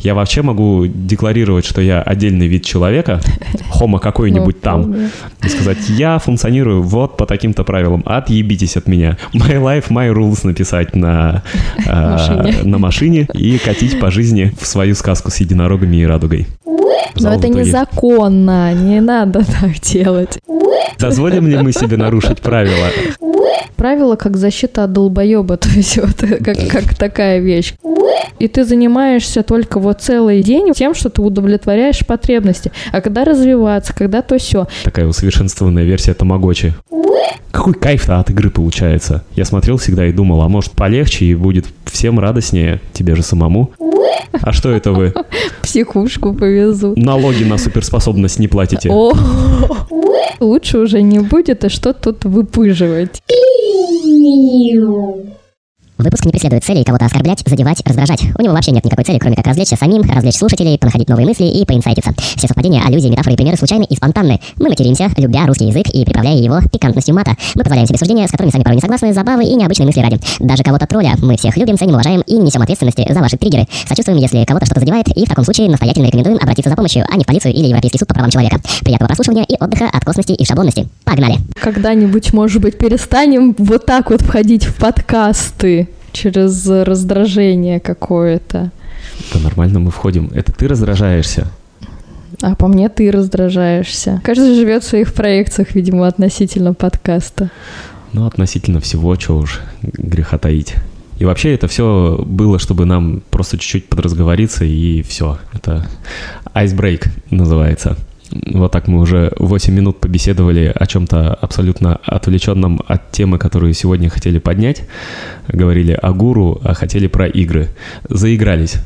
Я вообще могу декларировать, что я отдельный вид человека, хома какой-нибудь там, и сказать, я функционирую вот по таким-то правилам, отъебитесь от меня. My life, my rules написать на, Машине. на машине и катить по жизни в свою сказку с единорогами и радугой. Но это незаконно, не надо так делать. Дозволим ли мы себе нарушить правила? Правило как защита от долбоеба, то есть вот как, как такая вещь. И ты занимаешься только вот целый день тем, что ты удовлетворяешь потребности. А когда развиваться, когда то все. Такая усовершенствованная версия Тамагочи. Какой кайф-то от игры получается? Я смотрел всегда и думал, а может полегче и будет всем радостнее, тебе же самому. А что это вы? Психушку повезу. Налоги на суперспособность не платите? О, лучше уже не будет, и что тут выпыживать? Выпуск не преследует целей кого-то оскорблять, задевать, раздражать. У него вообще нет никакой цели, кроме как развлечься самим, развлечь слушателей, понаходить новые мысли и поинсайтиться. Все совпадения, аллюзии, метафоры и примеры случайны и спонтанны. Мы материмся, любя русский язык и приправляя его пикантностью мата. Мы позволяем себе суждения, с которыми сами порой не согласны, забавы и необычные мысли ради. Даже кого-то тролля мы всех любим, ценим, уважаем и не несем ответственности за ваши триггеры. Сочувствуем, если кого-то что-то задевает, и в таком случае настоятельно рекомендуем обратиться за помощью, а не в полицию или Европейский суд по правам человека. Приятного прослушивания и отдыха от косности и шаблонности. Погнали! Когда-нибудь, может быть, перестанем вот так вот входить в подкасты через раздражение какое-то. Да нормально мы входим. Это ты раздражаешься. А по мне ты раздражаешься. Каждый живет в своих проекциях, видимо, относительно подкаста. Ну, относительно всего, что уж греха таить. И вообще это все было, чтобы нам просто чуть-чуть подразговориться, и все. Это айсбрейк называется. Вот так мы уже 8 минут побеседовали о чем-то абсолютно отвлеченном от темы, которую сегодня хотели поднять. Говорили о гуру, а хотели про игры. Заигрались,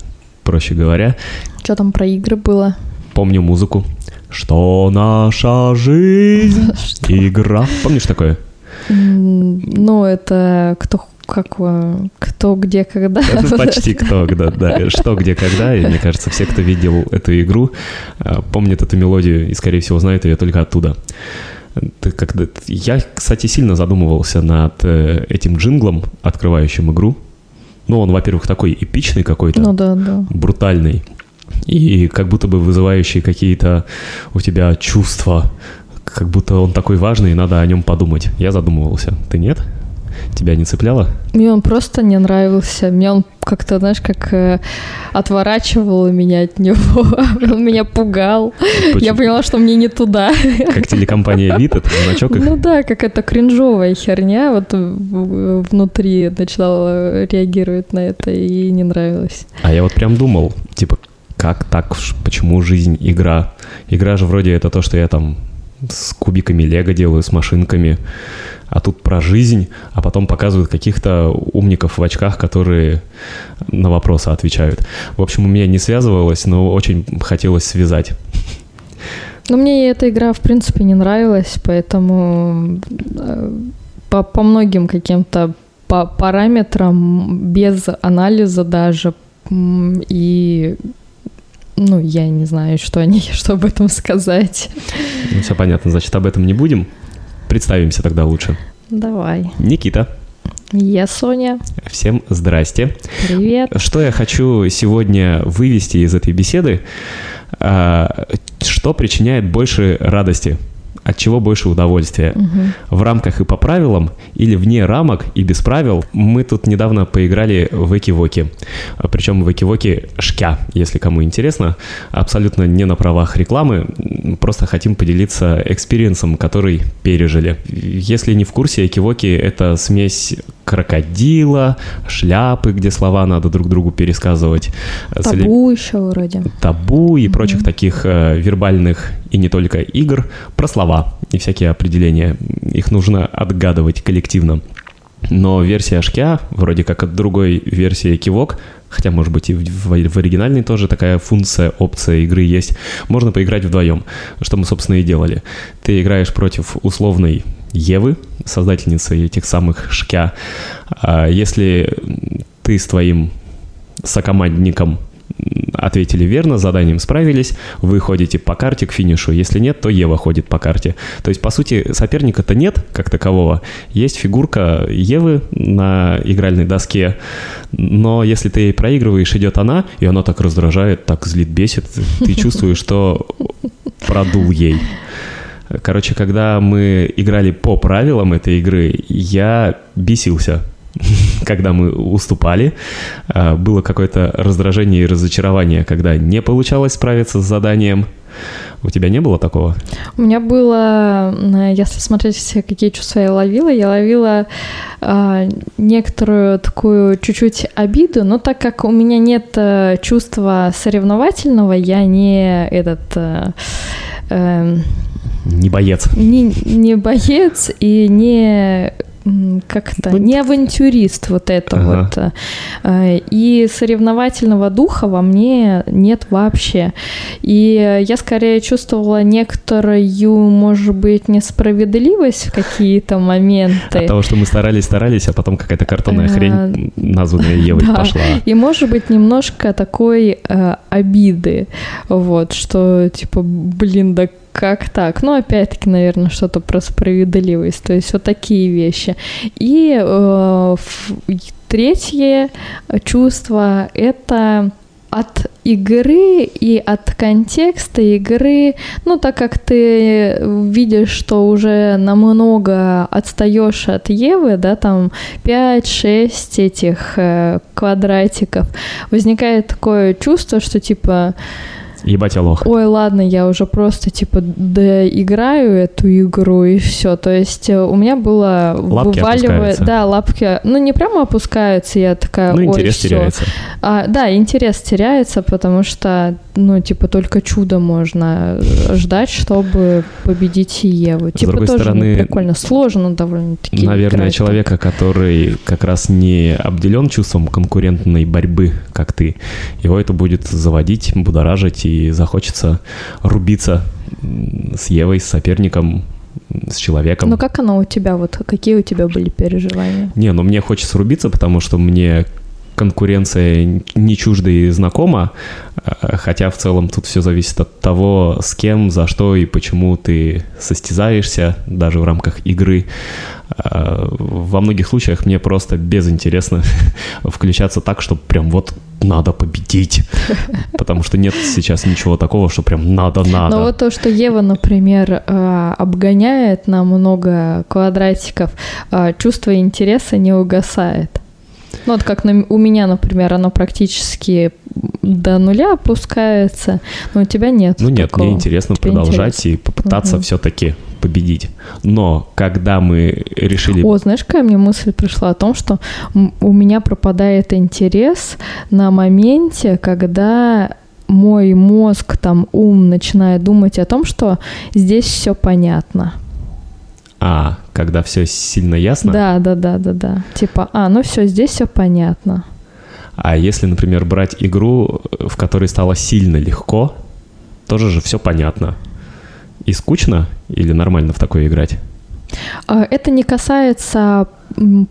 проще говоря. Что там про игры было? Помню музыку. Что наша жизнь? Игра. Помнишь такое? Ну, это кто как э, кто где когда. Это почти кто, да, да. Что, где, когда. И мне кажется, все, кто видел эту игру, а, помнят эту мелодию и, скорее всего, знают ее только оттуда. Когда... Я, кстати, сильно задумывался над э, этим джинглом, открывающим игру. Ну, он, во-первых, такой эпичный какой-то, Ну да, да. брутальный. И как будто бы вызывающий какие-то у тебя чувства. Как будто он такой важный, и надо о нем подумать. Я задумывался. Ты нет? Тебя не цепляло? Мне он просто не нравился. Мне он как-то, знаешь, как э, отворачивал меня от него. Он меня пугал. Я Почему? поняла, что мне не туда. Как телекомпания Вид, это значок их. Ну да, какая-то кринжовая херня вот внутри начала реагировать на это и не нравилось. А я вот прям думал, типа, как так, почему жизнь игра? Игра же вроде это то, что я там с кубиками лего делаю, с машинками, а тут про жизнь, а потом показывают каких-то умников в очках, которые на вопросы отвечают. В общем, у меня не связывалось, но очень хотелось связать. Но мне эта игра, в принципе, не нравилась, поэтому э, по, по многим каким-то па- параметрам, без анализа даже, и ну, я не знаю, что они, что об этом сказать. Ну, все понятно, значит, об этом не будем. Представимся тогда лучше. Давай. Никита, Я Соня. всем здрасте. Привет. Что я хочу сегодня вывести из этой беседы? А, Что причиняет больше радости? От чего больше удовольствия? Мгм. В рамках и по правилам или вне рамок и без правил? Мы тут недавно поиграли в Экивоки. Причем в Экивоки шкя, если кому интересно. Абсолютно не на правах рекламы. Просто хотим поделиться experience ом, который пережили. Если не в курсе, Экивоки — это смесь крокодила, шляпы, где слова надо друг другу пересказывать. Табу еще вроде. табу и прочих таких э, вербальных и не только игр про слова и всякие определения. Их нужно отгадывать коллективно. Но версия Шкя, вроде как от другой версии Экивок, хотя, может быть, и в, в- в оригинальной тоже такая функция, опция игры есть, можно поиграть вдвоем, что мы, собственно, и делали. Ты играешь против условной Евы, создательницы этих самых Шкя. А если ты с твоим сокомандником ответили верно, заданием справились, вы ходите по карте к финишу. Если нет, то Ева ходит по карте. То есть, по сути, соперника-то нет как такового. Есть фигурка Евы на игральной доске, но если ты ей проигрываешь, идет она, и она так раздражает, так злит, бесит, ты чувствуешь, что продул ей. Короче, когда мы играли по правилам этой игры, я бесился когда мы уступали, а, было какое-то раздражение и разочарование, когда не получалось справиться с заданием. У тебя не было такого? У меня было, если смотреть, какие чувства я ловила, я ловила э, некоторую такую чуть-чуть обиду, но так как у меня нет э, чувства соревновательного, я не этот... Э, э, не боец. Не, не боец и не как-то не авантюрист вот это ага. вот. Э, и соревновательного духа во мне нет вообще. И я скорее чувствовала некоторую, может быть, несправедливость в какие-то моменты. От того, что мы старались, старались, а потом какая-то картонная хрень, а, названная Евой, да. пошла. И, может быть, немножко такой э, обиды, вот, что, типа, блин, да как так? Ну, опять-таки, наверное, что-то про справедливость. То есть вот такие вещи. И э, третье чувство — это от игры и от контекста игры, ну, так как ты видишь, что уже намного отстаешь от Евы, да, там 5-6 этих э, квадратиков, возникает такое чувство, что типа Ебать я лох. Ой, ладно, я уже просто, типа, доиграю эту игру и все. То есть э, у меня было лапки вываливает... Да, лапки, ну, не прямо опускаются, я такая, Ну, интерес всё. теряется. А, да, интерес теряется, потому что, ну, типа, только чудо можно ждать, чтобы победить Еву. Типа, другой тоже стороны, прикольно, сложно довольно-таки Наверное, играть, человека, который как раз не обделен чувством конкурентной борьбы, как ты, его это будет заводить, будоражить и захочется рубиться с Евой, с соперником, с человеком. Ну как оно у тебя, вот какие у тебя были переживания? Не, ну мне хочется рубиться, потому что мне конкуренция не чужда и знакома, э, хотя в целом тут все зависит от того, с кем, за что и почему ты состязаешься, даже в рамках игры. Э, во многих случаях мне просто безинтересно включаться так, что прям вот надо победить, потому что нет сейчас ничего такого, что прям надо-надо. Но вот то, что Ева, например, э, обгоняет на много квадратиков, чувство интереса не угасает. Ну, вот как на, у меня, например, оно практически до нуля опускается, но у тебя нет. Ну нет, такого. мне интересно Тебе продолжать интересно. и попытаться угу. все-таки победить. Но когда мы решили... О, знаешь, какая мне мысль пришла о том, что у меня пропадает интерес на моменте, когда мой мозг, там, ум начинает думать о том, что здесь все понятно. А, когда все сильно ясно? Да, да, да, да, да. Типа, а, ну все, здесь все понятно. А если, например, брать игру, в которой стало сильно легко, тоже же все понятно. И скучно или нормально в такое играть? А, это не касается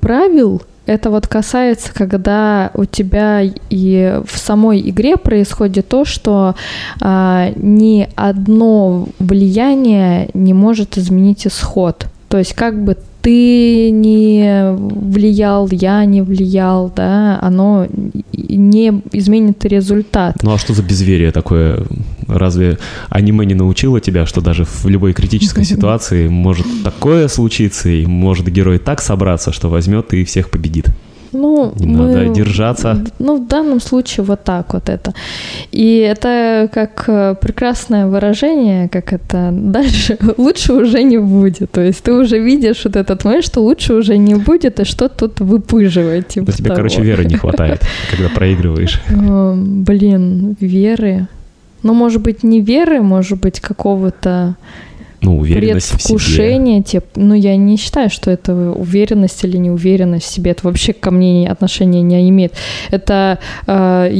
правил, это вот касается, когда у тебя и в самой игре происходит то, что а, ни одно влияние не может изменить исход. То есть как бы ты не влиял, я не влиял, да, оно не изменит результат. Ну а что за безверие такое? Разве аниме не научило тебя, что даже в любой критической ситуации может такое случиться, и может герой так собраться, что возьмет и всех победит? Ну, Надо мы, держаться. Ну, в данном случае вот так вот это. И это как э, прекрасное выражение, как это дальше лучше уже не будет. То есть ты уже видишь вот этот момент, что лучше уже не будет, и что тут выпыживать. Типа тебе, того. короче, веры не хватает, когда проигрываешь. Блин, веры. Ну, может быть, не веры, может быть, какого-то ну, уверенность предвкушение, в себе. Тип, ну, я не считаю, что это уверенность или неуверенность в себе. Это вообще ко мне отношения не имеет. Это э,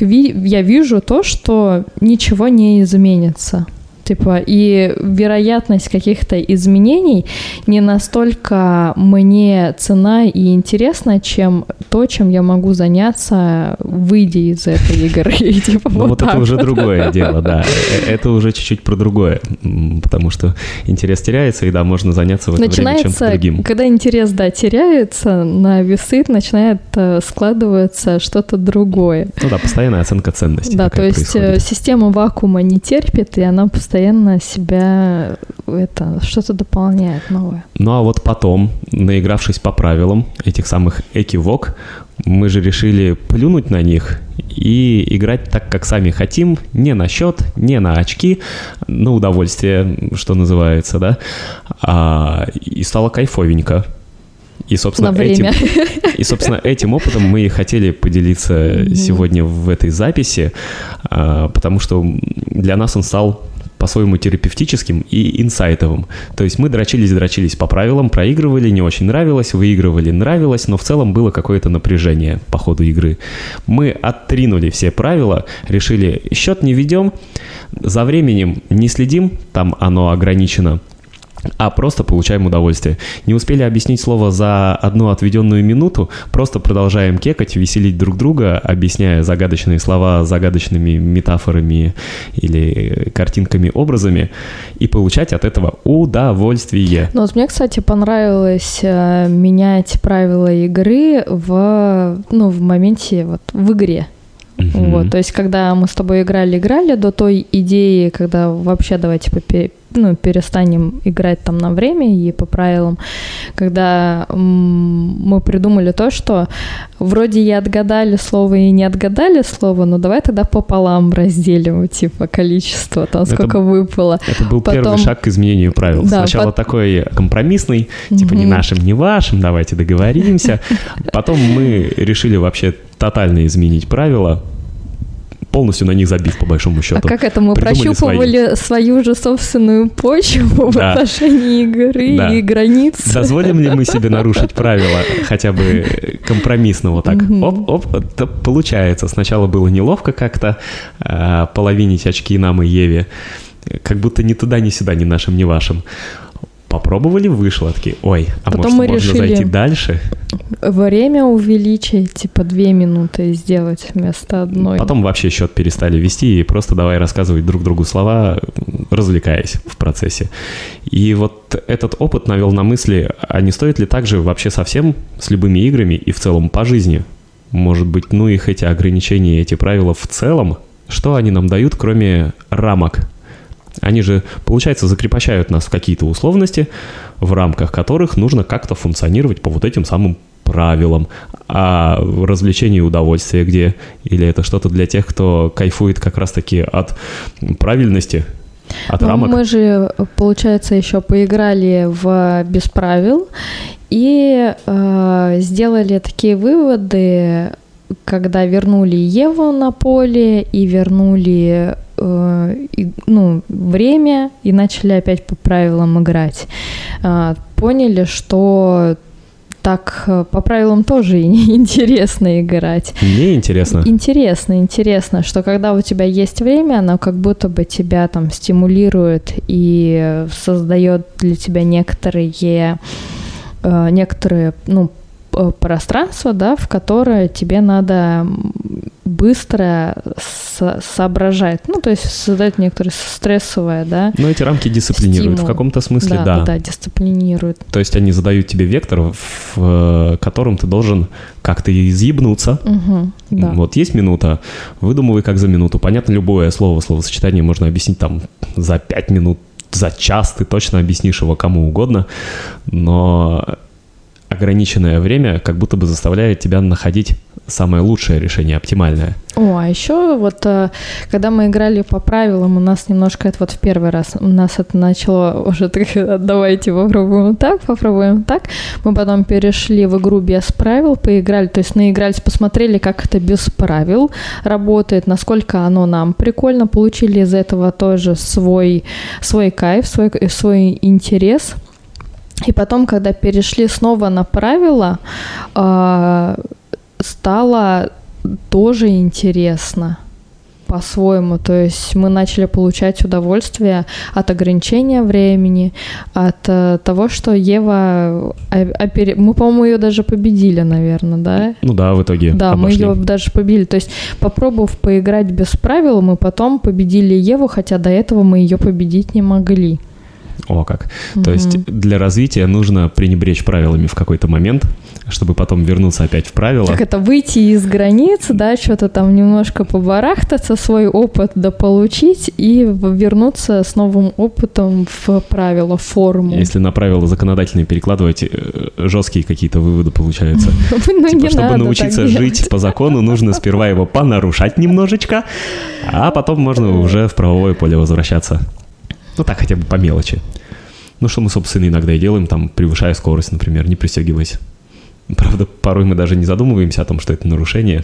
я вижу то, что ничего не изменится. Типа, и вероятность каких-то изменений не настолько мне цена и интересна, чем то, чем я могу заняться, выйдя из этой игры. Типа, ну, вот, это уже другое дело, да. Э, это уже чуть-чуть про другое, потому что интерес теряется, и да, можно заняться в это время чем-то другим. когда интерес, да, теряется, на весы начинает э, складываться что-то другое. Ну да, постоянная оценка ценностей. Да, то есть э, происходит. система вакуума не терпит, и она постоянно себя это что-то дополняет новое. Ну а вот потом, наигравшись по правилам этих самых экивок, мы же решили плюнуть на них и играть так, как сами хотим, не на счет, не на очки, на удовольствие, что называется, да, а, и стало кайфовенько. И, собственно, этим, и, собственно, этим опытом мы и хотели поделиться mm-hmm. сегодня в этой записи, а, потому что для нас он стал по-своему терапевтическим и инсайтовым. То есть мы дрочились-дрочились по правилам, проигрывали, не очень нравилось, выигрывали, нравилось, но в целом было какое-то напряжение по ходу игры. Мы оттринули все правила, решили, счет не ведем, за временем не следим, там оно ограничено, а просто получаем удовольствие. Не успели объяснить слово за одну отведенную минуту, просто продолжаем кекать, веселить друг друга, объясняя загадочные слова загадочными метафорами или картинками, образами, и получать от этого удовольствие. Ну вот мне, кстати, понравилось э, менять правила игры в, ну, в моменте, вот, в игре. Uh-huh. Вот, то есть, когда мы с тобой играли-играли до той идеи, когда вообще давайте попе- ну, перестанем играть там на время и по правилам, когда мы придумали то, что вроде и отгадали слово, и не отгадали слово, но давай тогда пополам разделим, типа, количество, там, это, сколько выпало. Это был Потом... первый шаг к изменению правил. Да, Сначала под... такой компромиссный, типа, не нашим, не вашим, давайте договоримся. Потом мы решили вообще тотально изменить правила, полностью на них забив, по большому счету. А как это? Мы Придумали прощупывали свои. свою же собственную почву да. в отношении игры да. и границ. Дозволим ли мы себе нарушить правила хотя бы компромиссно вот так? Оп-оп, это получается. Сначала было неловко как-то а, половинить очки нам и Еве, как будто ни туда, ни сюда, ни нашим, ни вашим. Попробовали, вышло, такие, ой, а Потом может мы можно решили зайти дальше? Время увеличить, типа две минуты сделать вместо одной. Потом вообще счет перестали вести и просто давай рассказывать друг другу слова, развлекаясь в процессе. И вот этот опыт навел на мысли, а не стоит ли также вообще совсем с любыми играми и в целом по жизни? Может быть, ну их эти ограничения, эти правила в целом, что они нам дают, кроме рамок они же, получается, закрепощают нас в какие-то условности, в рамках которых нужно как-то функционировать по вот этим самым правилам. А развлечение и удовольствие где? Или это что-то для тех, кто кайфует как раз-таки от правильности, от ну, рамок? Мы же, получается, еще поиграли в без правил и э, сделали такие выводы, когда вернули Еву на поле и вернули э, и, ну, время и начали опять по правилам играть. Э, поняли, что так э, по правилам тоже интересно играть. Мне интересно. Интересно, интересно, что когда у тебя есть время, оно как будто бы тебя там стимулирует и создает для тебя некоторые э, некоторые ну пространство, да, в которое тебе надо быстро со- соображать, ну, то есть создать некоторое стрессовое, да. Но эти рамки дисциплинируют стимул. в каком-то смысле, да. Да, да, да, дисциплинируют. То есть они задают тебе вектор, в э, котором ты должен как-то изъебнуться. Угу, да. Вот есть минута, выдумывай как за минуту. Понятно, любое слово, словосочетание можно объяснить там за пять минут, за час ты точно объяснишь его кому угодно, но ограниченное время как будто бы заставляет тебя находить самое лучшее решение, оптимальное. О, а еще вот э, когда мы играли по правилам, у нас немножко это вот в первый раз, у нас это начало уже так, давайте попробуем так, попробуем так. Мы потом перешли в игру без правил, поиграли, то есть наигрались, посмотрели, как это без правил работает, насколько оно нам прикольно, получили из этого тоже свой, свой кайф, свой, свой интерес – и потом, когда перешли снова на правила, а, стало тоже интересно. по-своему. То есть мы начали получать удовольствие от ограничения времени, от э, того, что Ева... Опер... Мы, по-моему, ее даже победили, наверное, да? Ну да, в итоге Да, обошли. мы ее даже победили. То есть, попробовав поиграть без правил, мы потом победили Еву, хотя до этого мы ее победить не могли. О, как. Угу. То есть для развития нужно пренебречь правилами в какой-то момент, чтобы потом вернуться опять в правила. Как это, выйти из границ, да, что-то там немножко побарахтаться, свой опыт дополучить и вернуться с новым опытом в правила, в форму. Если на правила законодательные перекладывать, э, жесткие какие-то выводы получаются. Ну, типа, чтобы научиться жить по закону, нужно сперва его понарушать немножечко, а потом можно уже в правовое поле возвращаться. Ну так, хотя бы по мелочи. Ну, что мы, собственно, иногда и делаем, там, превышая скорость, например, не пристегиваясь. Правда, порой мы даже не задумываемся о том, что это нарушение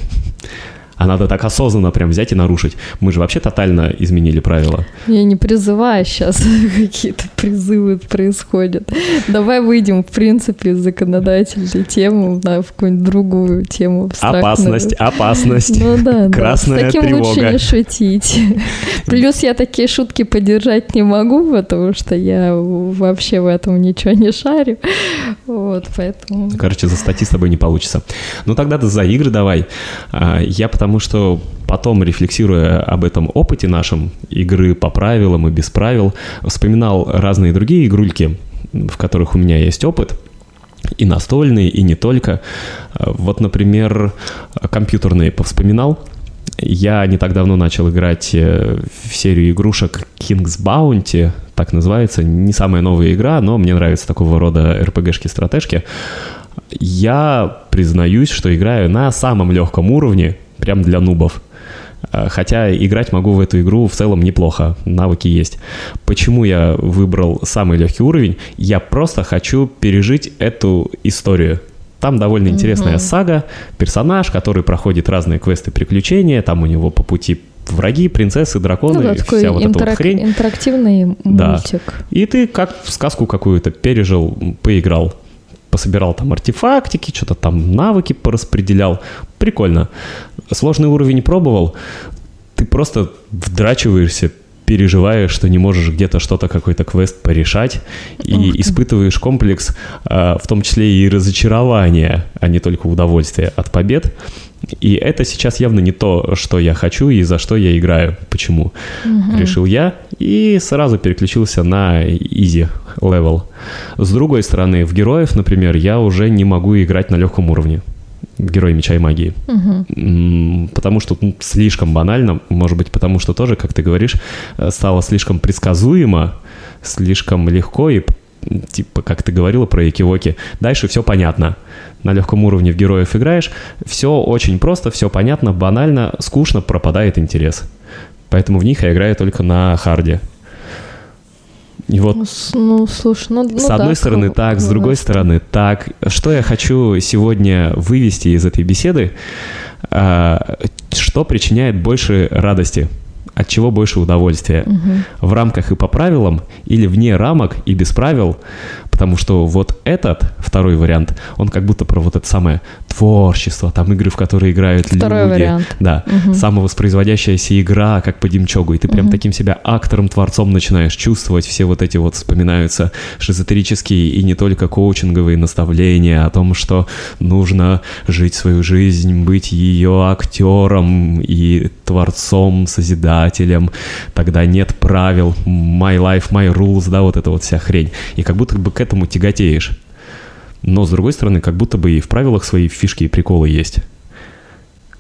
а надо так осознанно прям взять и нарушить. Мы же вообще тотально изменили правила. Я не призываю сейчас, какие-то призывы происходят. Давай выйдем, в принципе, из законодательной темы на какую-нибудь другую тему. Опасность, опасность. Ну да, Красная да. С таким тревога. лучше не шутить. Плюс я такие шутки поддержать не могу, потому что я вообще в этом ничего не шарю. Вот, поэтому... Короче, за статьи с тобой не получится. Ну тогда за игры давай. А, я потому потому что потом, рефлексируя об этом опыте нашем, игры по правилам и без правил, вспоминал разные другие игрульки, в которых у меня есть опыт, и настольные, и не только. Вот, например, компьютерные повспоминал. Я не так давно начал играть э, в серию игрушек King's Bounty, так называется. Не самая новая игра, но мне нравятся такого рода RPG-шки-стратежки. Я признаюсь, что играю на самом легком уровне, прям для нубов. А, хотя играть могу в эту игру в целом неплохо, навыки есть. Почему я выбрал самый легкий уровень? Я просто хочу пережить эту историю. Там довольно интересная mm-hmm. сага, персонаж, который проходит разные квесты, приключения, там у него по пути враги, принцессы, драконы, ну, да, вся вот интерак- эта вот хрень. Интерактивный да. мультик. И ты как в сказку какую-то пережил, поиграл пособирал там артефактики, что-то там навыки пораспределял. Прикольно. Сложный уровень пробовал, ты просто вдрачиваешься, переживаешь, что не можешь где-то что-то, какой-то квест порешать, и испытываешь комплекс, а, в том числе и разочарования, а не только удовольствия от побед. И это сейчас явно не то, что я хочу и за что я играю. Почему? Угу. Решил я и сразу переключился на easy level. С другой стороны, в героев, например, я уже не могу играть на легком уровне. Герой меча и магии. Угу. Потому что ну, слишком банально, может быть, потому что тоже, как ты говоришь, э, стало слишком предсказуемо, слишком легко и типа, как ты говорила про Якивоки, дальше все понятно. На легком уровне в героев играешь, все очень просто, все понятно, банально, скучно, пропадает интерес. Поэтому в них я играю только на харде. И вот ну, слушай, ну, ну с одной да, стороны так, с другой стороны так. Что я хочу сегодня вывести из этой беседы? А, что причиняет больше радости? От чего больше удовольствия. Угу. В рамках и по правилам или вне рамок и без правил, потому что вот этот второй вариант, он как будто про вот это самое творчество, там игры, в которые играют Второй люди. вариант. Да, угу. самовоспроизводящаяся игра, как по Демчогу, и ты прям угу. таким себя актором, творцом начинаешь чувствовать, все вот эти вот вспоминаются шизотерические и не только коучинговые наставления о том, что нужно жить свою жизнь, быть ее актером и творцом, созидателем, тогда нет правил, my life, my rules, да, вот эта вот вся хрень. И как будто бы к этому тяготеешь. Но, с другой стороны, как будто бы и в правилах свои фишки и приколы есть.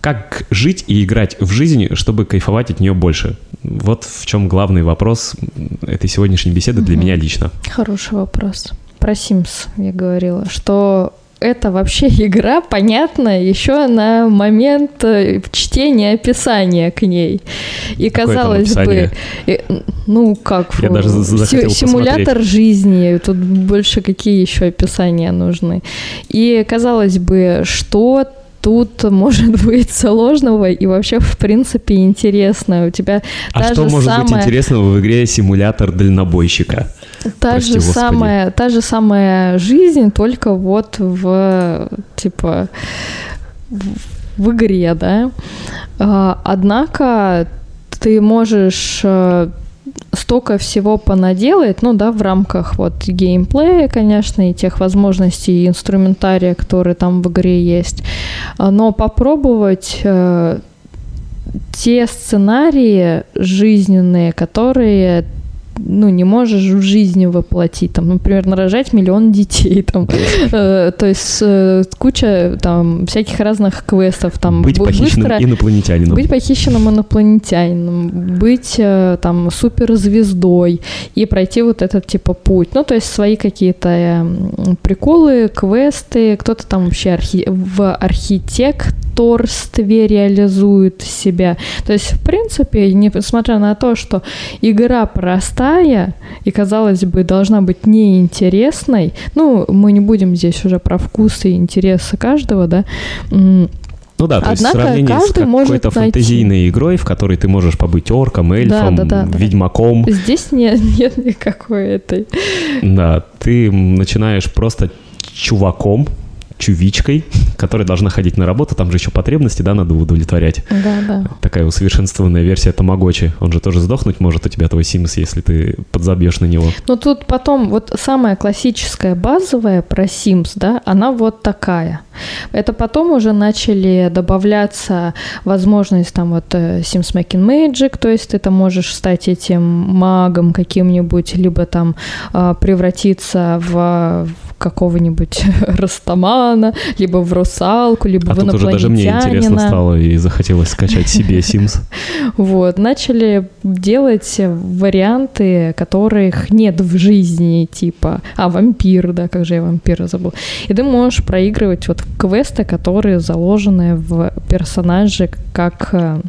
Как жить и играть в жизни, чтобы кайфовать от нее больше? Вот в чем главный вопрос этой сегодняшней беседы угу. для меня лично. Хороший вопрос. Про Sims я говорила, что это вообще игра понятна еще на момент э, чтения описания к ней. И Какое казалось бы, и, ну как, Я даже си- симулятор посмотреть. жизни, тут больше какие еще описания нужны. И казалось бы, что тут может быть сложного и вообще в принципе интересно. У тебя а та что же может самая... быть интересного в игре симулятор дальнобойщика? Та Прости, же самая, та же самая жизнь, только вот в типа в, игре, да. А, однако ты можешь э, столько всего понаделать, ну да, в рамках вот геймплея, конечно, и тех возможностей и инструментария, которые там в игре есть, но попробовать э, те сценарии жизненные, которые ну, не можешь в жизни воплотить, там, например, нарожать миллион детей, там, э, то есть э, куча там всяких разных квестов, там, быть похищенным быстро, инопланетянином, быть похищенным инопланетянином, быть э, там суперзвездой и пройти вот этот типа путь, ну, то есть свои какие-то э, приколы, квесты, кто-то там вообще архи в архитекторстве реализует себя, то есть в принципе, несмотря на то, что игра простая простая и, казалось бы, должна быть неинтересной. Ну, мы не будем здесь уже про вкусы и интересы каждого, да, ну да, то Однако есть сравнение с какой-то фантазийной найти. игрой, в которой ты можешь побыть орком, эльфом, да, да, да, ведьмаком. Здесь нет, нет никакой этой. Да, ты начинаешь просто чуваком, чувичкой, которая должна ходить на работу, там же еще потребности, да, надо удовлетворять. Да, да. Такая усовершенствованная версия Тамагочи. Он же тоже сдохнуть может у тебя твой Sims, если ты подзабьешь на него. Ну тут потом вот самая классическая базовая про Sims, да, она вот такая. Это потом уже начали добавляться возможность там вот э, Sims Making Magic, то есть ты там можешь стать этим магом каким-нибудь, либо там а, превратиться в какого-нибудь Растамана, либо в русалку, либо а в тут уже даже мне интересно стало и захотелось скачать себе Sims. Вот, начали делать варианты, которых нет в жизни, типа, а, вампир, да, как же я вампира забыл. И ты можешь проигрывать вот квесты, которые заложены в персонаже как э,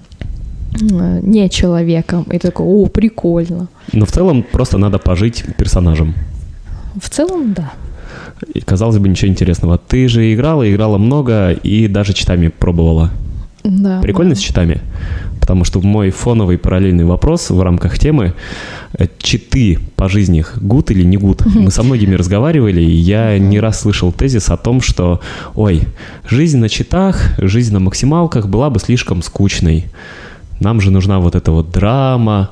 не человеком. И ты такой, о, прикольно. Но в целом просто надо пожить персонажем. В целом, да. И, казалось бы, ничего интересного. Ты же играла, играла много и даже читами пробовала. Да. Прикольно да. с читами? Потому что мой фоновый параллельный вопрос в рамках темы э, читы по жизни гуд или не гуд? Мы со многими разговаривали, и я не раз слышал тезис о том, что, ой, жизнь на читах, жизнь на максималках была бы слишком скучной. Нам же нужна вот эта вот драма,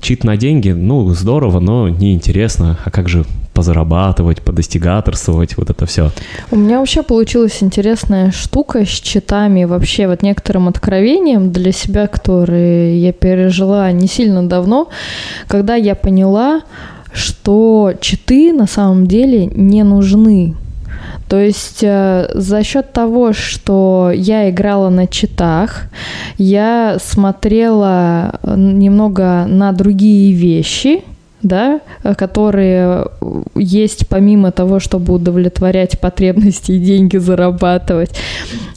чит на деньги, ну, здорово, но неинтересно. А как же позарабатывать, подостигаторствовать, вот это все. У меня вообще получилась интересная штука с читами, вообще вот некоторым откровением для себя, которые я пережила не сильно давно, когда я поняла, что читы на самом деле не нужны. То есть э, за счет того, что я играла на читах, я смотрела э, немного на другие вещи, да, э, которые есть помимо того, чтобы удовлетворять потребности и деньги зарабатывать.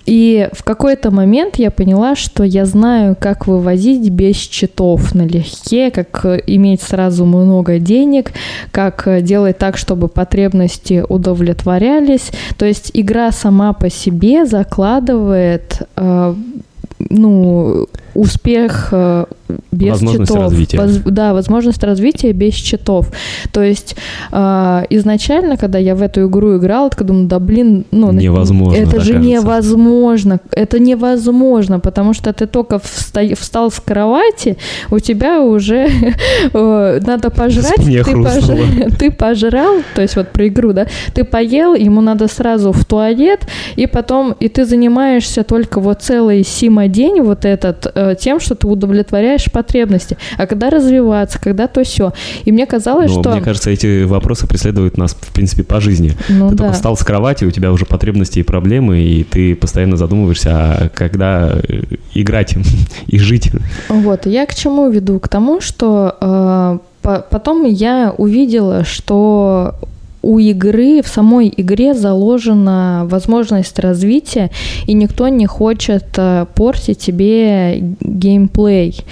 И в какой-то момент я поняла, что я знаю, как вывозить без счетов налегке, как иметь сразу много денег, как делать так, чтобы потребности удовлетворялись. То есть игра сама по себе закладывает э, ну, успех э, без возможность счетов. Развития. Воз, да, возможность развития без счетов. То есть э, изначально, когда я в эту игру играла, я думаю, да блин, ну невозможно, это же кажется. невозможно, это невозможно, потому что ты только вста встал с кровати, у тебя уже э, надо пожрать, ты, пож... ты пожрал, то есть вот про игру, да, ты поел, ему надо сразу в туалет, и потом, и ты занимаешься только вот целый сима день вот этот э, тем, что ты удовлетворяешь потребности. А когда развиваться, когда то все. И мне казалось, ну, что... Мне кажется, эти вопросы преследуют нас, в принципе, по жизни. Ну, ты да. только встал с кровати, у тебя уже потребности и проблемы, и ты постоянно задумываешься, а когда э, играть и жить. Вот, я к чему веду? К тому, что э, потом я увидела, что у игры, в самой игре заложена возможность развития, и никто не хочет э, портить тебе геймплей.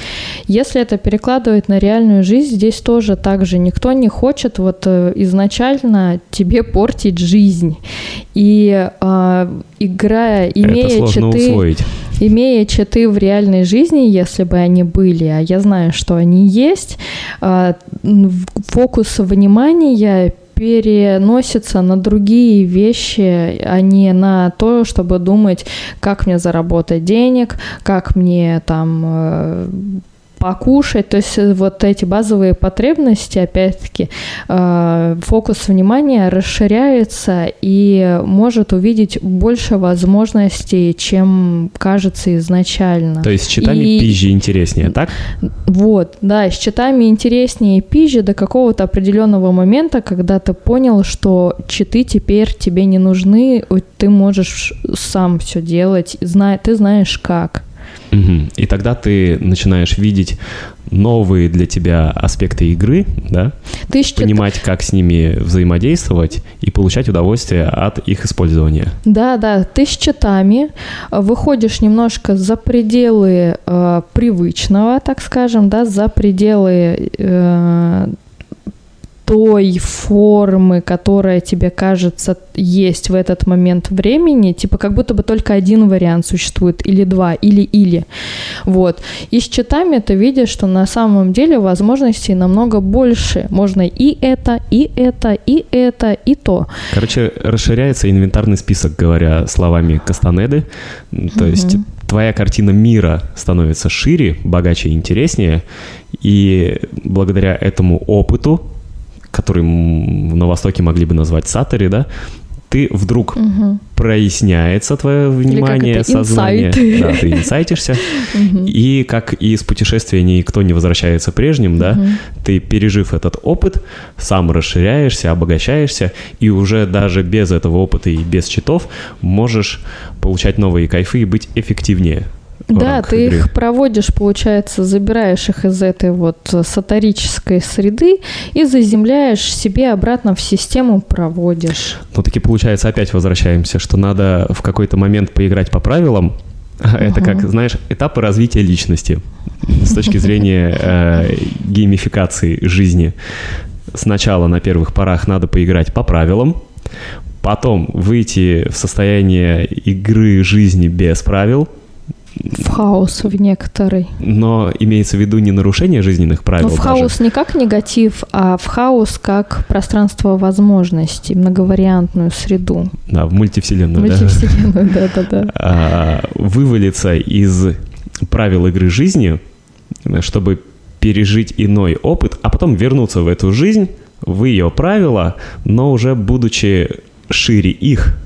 Если это перекладывать на реальную жизнь, здесь тоже так же. Никто не хочет вот э, изначально тебе портить жизнь. И э, играя, имея читы... Усвоить имея читы в реальной жизни, если бы они были, а я знаю, что они есть, э, фокус внимания переносится на другие вещи, а не на то, чтобы думать, как мне заработать денег, как мне там э, покушать, то есть вот эти базовые потребности, опять-таки, э, фокус внимания расширяется и может увидеть больше возможностей, чем кажется изначально. То есть с читами и... пизжи интереснее, так? Вот, да, с читами интереснее пизжи до какого-то определенного момента, когда ты понял, что читы теперь тебе не нужны, ты можешь сам все делать, ты знаешь как. Угу. И тогда ты начинаешь видеть новые для тебя аспекты игры, да? Ты. Понимать, как с ними взаимодействовать и получать удовольствие от их использования. Да, да. Ты с читами выходишь немножко за пределы э, привычного, так скажем, да, за пределы э, той формы, которая тебе кажется есть в этот момент времени, типа как будто бы только один вариант существует, или два, или-или. Вот. И с читами ты видишь, что на самом деле возможностей намного больше. Можно и это, и это, и это, и то. Короче, расширяется инвентарный список, говоря словами Кастанеды. То угу. есть твоя картина мира становится шире, богаче и интереснее, и благодаря этому опыту который на Востоке могли бы назвать сатори, да, ты вдруг угу. проясняется твое внимание, сознание. Инсайт. Да, ты инсайтишься. Угу. И как из путешествия никто не возвращается прежним, да, ты, пережив этот опыт, сам расширяешься, обогащаешься, и уже даже без этого опыта и без читов можешь получать новые кайфы и быть эффективнее. Да, ты игры. их проводишь, получается, забираешь их из этой вот сатарической среды и заземляешь себе обратно в систему, проводишь. Ну, таки получается, опять возвращаемся, что надо в какой-то момент поиграть по правилам, это как, знаешь, этапы развития личности с точки зрения э, геймификации жизни. Сначала на первых порах надо поиграть по правилам, потом выйти в состояние игры жизни без правил, в хаос в некоторый. Но имеется в виду не нарушение жизненных правил. Ну, в хаос не как негатив, а в хаос как пространство возможностей, многовариантную среду. Да, в мультивселенную. Мультивселенную, да-да-да. А, вывалиться из правил игры жизни, чтобы пережить иной опыт, а потом вернуться в эту жизнь, в ее правила, но уже будучи шире их,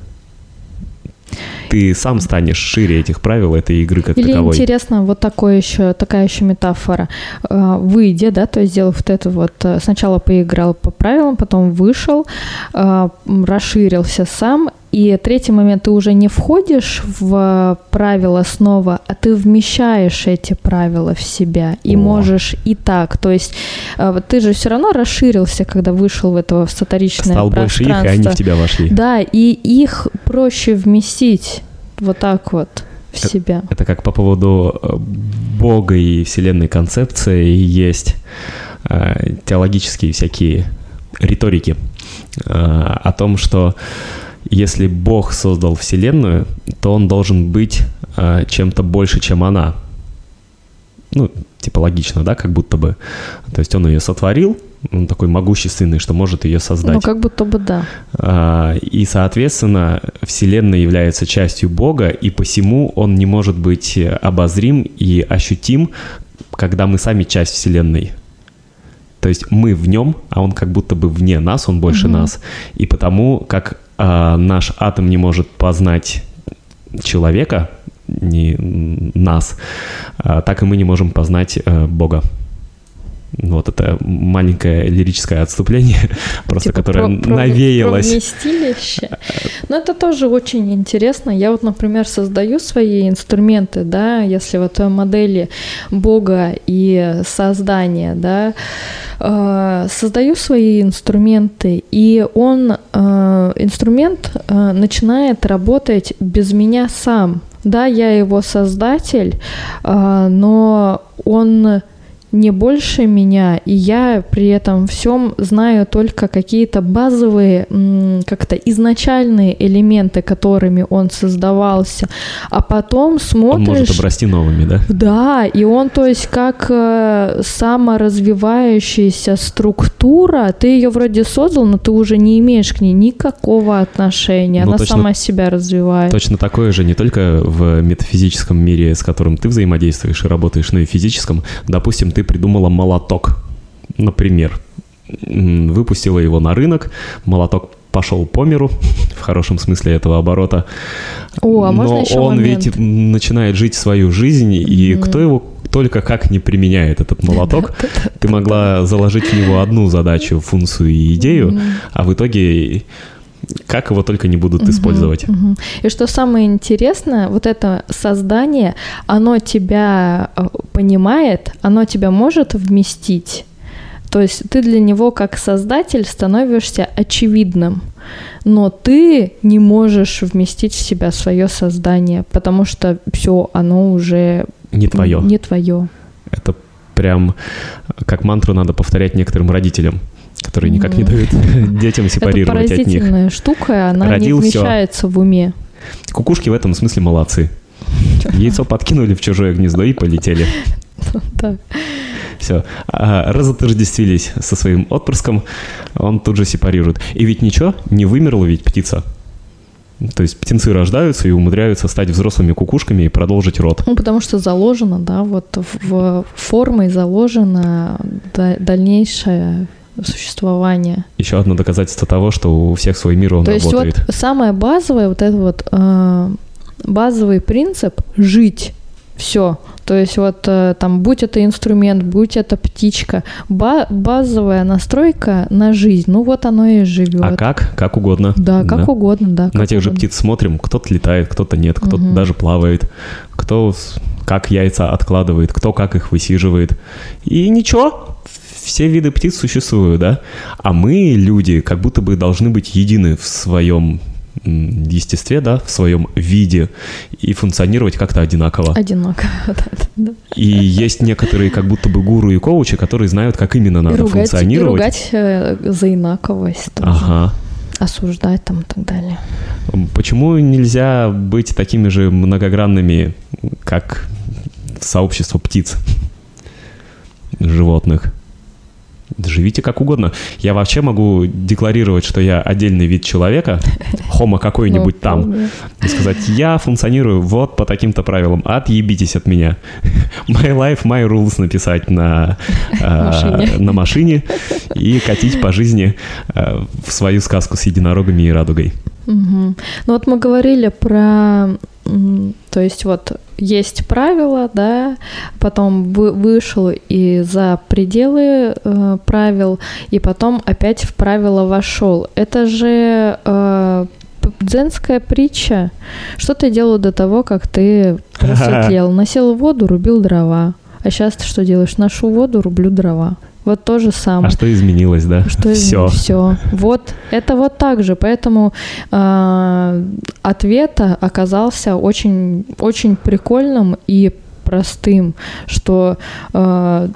ты сам станешь шире этих правил этой игры как Или таковой. интересно, вот такое еще, такая еще метафора. Э, выйдя, да, то есть сделав вот это вот, э, сначала поиграл по правилам, потом вышел, э, расширился сам, и третий момент, ты уже не входишь в правила снова, а ты вмещаешь эти правила в себя и О. можешь и так. То есть ты же все равно расширился, когда вышел в это сатаричное Стал больше их, и они в тебя вошли. Да, и их проще вместить вот так вот в это, себя. Это как по поводу э, Бога и вселенной концепции есть э, теологические всякие риторики э, о том, что если Бог создал вселенную, то он должен быть э, чем-то больше, чем она. Ну, типа логично, да, как будто бы. То есть он ее сотворил, он такой могущественный, что может ее создать. Ну, как будто бы да. А, и, соответственно, Вселенная является частью Бога, и посему он не может быть обозрим и ощутим, когда мы сами часть Вселенной. То есть мы в нем, а он как будто бы вне нас, он больше угу. нас. И потому, как а, наш атом не может познать человека, не нас, а, так и мы не можем познать а, Бога. Вот это маленькое лирическое отступление, просто типа которое про, навеялось. Про вместилище. Но это тоже очень интересно. Я вот, например, создаю свои инструменты, да, если вот модели Бога и создания, да, э, создаю свои инструменты, и он, э, инструмент э, начинает работать без меня сам. Да, я его создатель, но он не больше меня, и я при этом всем знаю только какие-то базовые, как-то изначальные элементы, которыми он создавался, а потом смотришь... Он может обрасти новыми, да? Да, и он, то есть, как э, саморазвивающаяся структура, ты ее вроде создал, но ты уже не имеешь к ней никакого отношения, ну, она точно, сама себя развивает. Точно такое же не только в метафизическом мире, с которым ты взаимодействуешь и работаешь, но и в физическом. Допустим, ты придумала молоток, например, выпустила его на рынок, молоток пошел по миру, в хорошем смысле этого оборота. О, а можно Но еще он момент? ведь начинает жить свою жизнь, и mm-hmm. кто его только как не применяет этот молоток, ты могла заложить в него одну задачу, функцию и идею, а в итоге как его только не будут использовать. И что самое интересное, вот это создание, оно тебя э, понимает, оно тебя может вместить то есть ты для него как создатель становишься очевидным, но ты не можешь вместить в себя свое создание, потому что все, оно уже не твое. Не твое. Это прям как мантру надо повторять некоторым родителям которые никак не дают детям сепарировать от них. Это поразительная штука, она Родил, не вмещается все. в уме. Кукушки в этом смысле молодцы. Яйцо подкинули в чужое гнездо и полетели. Да. Все. А, разотождествились со своим отпрыском, он тут же сепарирует. И ведь ничего, не вымерла ведь птица. То есть птенцы рождаются и умудряются стать взрослыми кукушками и продолжить род. Ну, потому что заложено, да, вот в формой заложено дальнейшее существование. Еще одно доказательство того, что у всех свой мир он То работает. есть вот самое базовое, вот это вот э, базовый принцип жить все. То есть вот э, там, будь это инструмент, будь это птичка, ба- базовая настройка на жизнь, ну вот оно и живет. А как? Как угодно. Да, как да. угодно, да. на тех угодно. же птиц смотрим, кто-то летает, кто-то нет, кто-то угу. даже плавает, кто как яйца откладывает, кто как их высиживает. И ничего, все виды птиц существуют, да? А мы, люди, как будто бы должны быть едины в своем естестве, да, в своем виде и функционировать как-то одинаково. Одинаково, да, да. И есть некоторые как будто бы гуру и коучи, которые знают, как именно надо и ругать, функционировать. И ругать за инаковость тоже. Ага. Осуждать там и так далее. Почему нельзя быть такими же многогранными, как сообщество птиц, животных? Живите как угодно. Я вообще могу декларировать, что я отдельный вид человека, хома какой-нибудь там, и сказать, я функционирую вот по таким-то правилам, отъебитесь от меня. My life, my rules написать на, э, на машине и катить по жизни э, в свою сказку с единорогами и радугой. Угу. Ну вот мы говорили про, то есть вот есть правила, да, потом вы, вышел и за пределы э, правил, и потом опять в правила вошел. Это же э, дзенская притча. Что ты делал до того, как ты просветлел? Носил воду, рубил дрова. А сейчас ты что делаешь? Ношу воду, рублю дрова. Вот то же самое. А что изменилось, да? Что все. Все. Вот это вот так же. Поэтому э, ответ оказался очень, очень прикольным и простым, что э,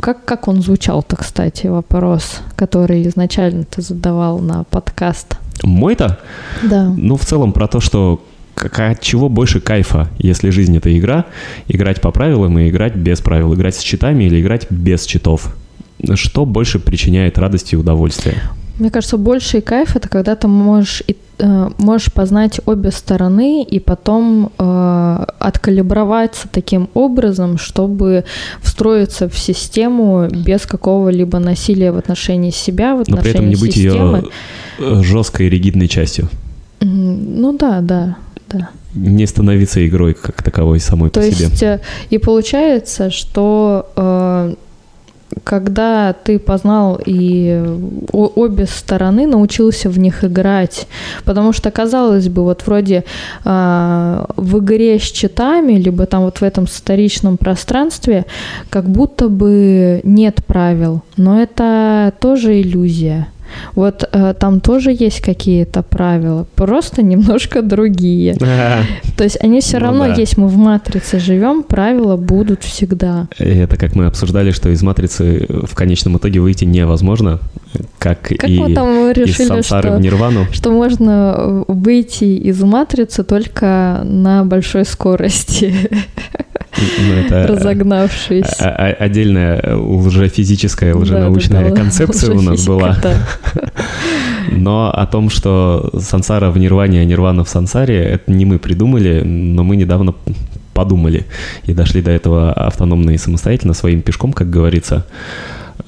как, как он звучал-то, кстати, вопрос, который изначально ты задавал на подкаст? Мой-то? Да. Ну, в целом про то, что как, от чего больше кайфа, если жизнь это игра, играть по правилам и играть без правил, играть с читами или играть без читов. Что больше причиняет радость и удовольствие? Мне кажется, больший кайф это когда ты можешь, э, можешь познать обе стороны и потом э, откалиброваться таким образом, чтобы встроиться в систему без какого-либо насилия в отношении себя, в отношении Но при этом не быть системы. ее жесткой ригидной частью. Ну да, да да. Не становиться игрой как таковой самой То по себе. То есть э, и получается, что э, когда ты познал и обе стороны, научился в них играть, потому что казалось бы, вот вроде э, в игре с читами, либо там вот в этом вторичном пространстве, как будто бы нет правил, но это тоже иллюзия. Вот э, там тоже есть какие-то правила, просто немножко другие. То есть они все Ну равно да. есть, мы в матрице живем, правила будут всегда. И Это как мы обсуждали, что из матрицы в конечном итоге выйти невозможно, как, Как и вы там из решили, сансары что, в нирвану. что можно э, выйти из матрицы только на большой скорости, Ну, это разогнавшись. а- а- отдельная лжефизическая, лженаучная Да-да-да, концепция у нас была. да. Но о том, что сансара в нирване, а нирвана в сансаре, это не мы придумали, но мы недавно подумали и дошли до этого автономно и самостоятельно, своим пешком, как говорится,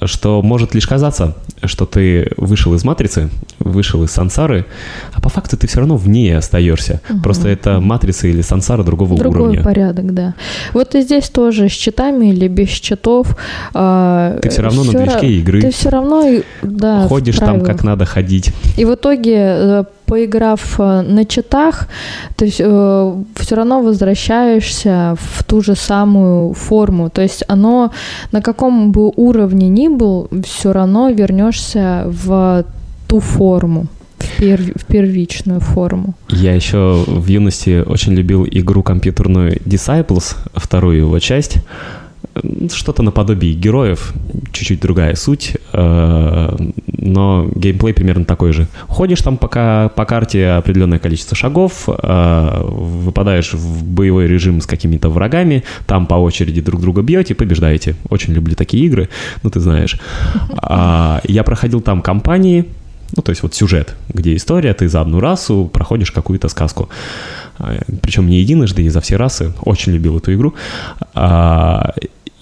что может лишь казаться, что ты вышел из матрицы, вышел из сансары, а по факту ты все равно в ней остаешься. Просто это матрица или сансара другого Другой уровня. порядок, да. Вот и здесь тоже с читами или без читов. а, Ты всё равно на всё ра- движке игры. Ты все равно, да, Ходишь там, как надо ходить. И в итоге, э, поиграв э, на читах, ты все равно возвращаешься в ту же самую форму. То есть оно на каком бы уровне ни был, все равно вернешься в ту форму, в, пер- в первичную форму. Я еще в юности очень любил игру компьютерную Disciples, вторую его часть. М, Что-то наподобие героев, чуть-чуть другая суть, э, но геймплей примерно такой же. Ходишь там пока по карте определенное количество шагов, э, выпадаешь в боевой режим с какими-то врагами, там по очереди друг друга бьете, побеждаете. Очень люблю такие игры, ну ты знаешь. А, Я проходил там кампании, ну, то есть вот сюжет, где история, ты за одну расу проходишь какую-то сказку. А, Причем не единожды, и за все расы. Очень любил эту игру.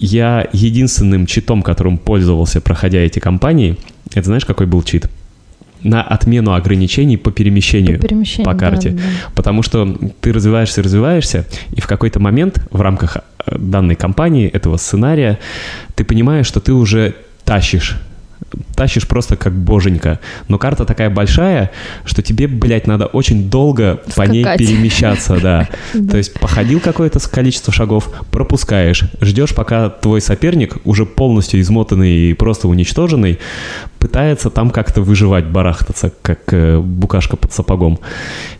Я единственным читом, которым пользовался, проходя эти кампании, это знаешь, какой был чит? На отмену ограничений по перемещению По перемещению, по да, карте. да. Потому что ты развиваешься, развиваешься, и в какой-то момент в рамках э, данной кампании, этого сценария, ты понимаешь, что ты уже тащишь тащишь просто как боженька. Но карта такая большая, что тебе, блядь, надо очень долго по ней Скакать. перемещаться, да. То есть походил какое-то количество шагов, пропускаешь, ждешь, пока твой соперник, уже полностью измотанный и просто уничтоженный, пытается там как-то выживать, барахтаться, как э, букашка под сапогом.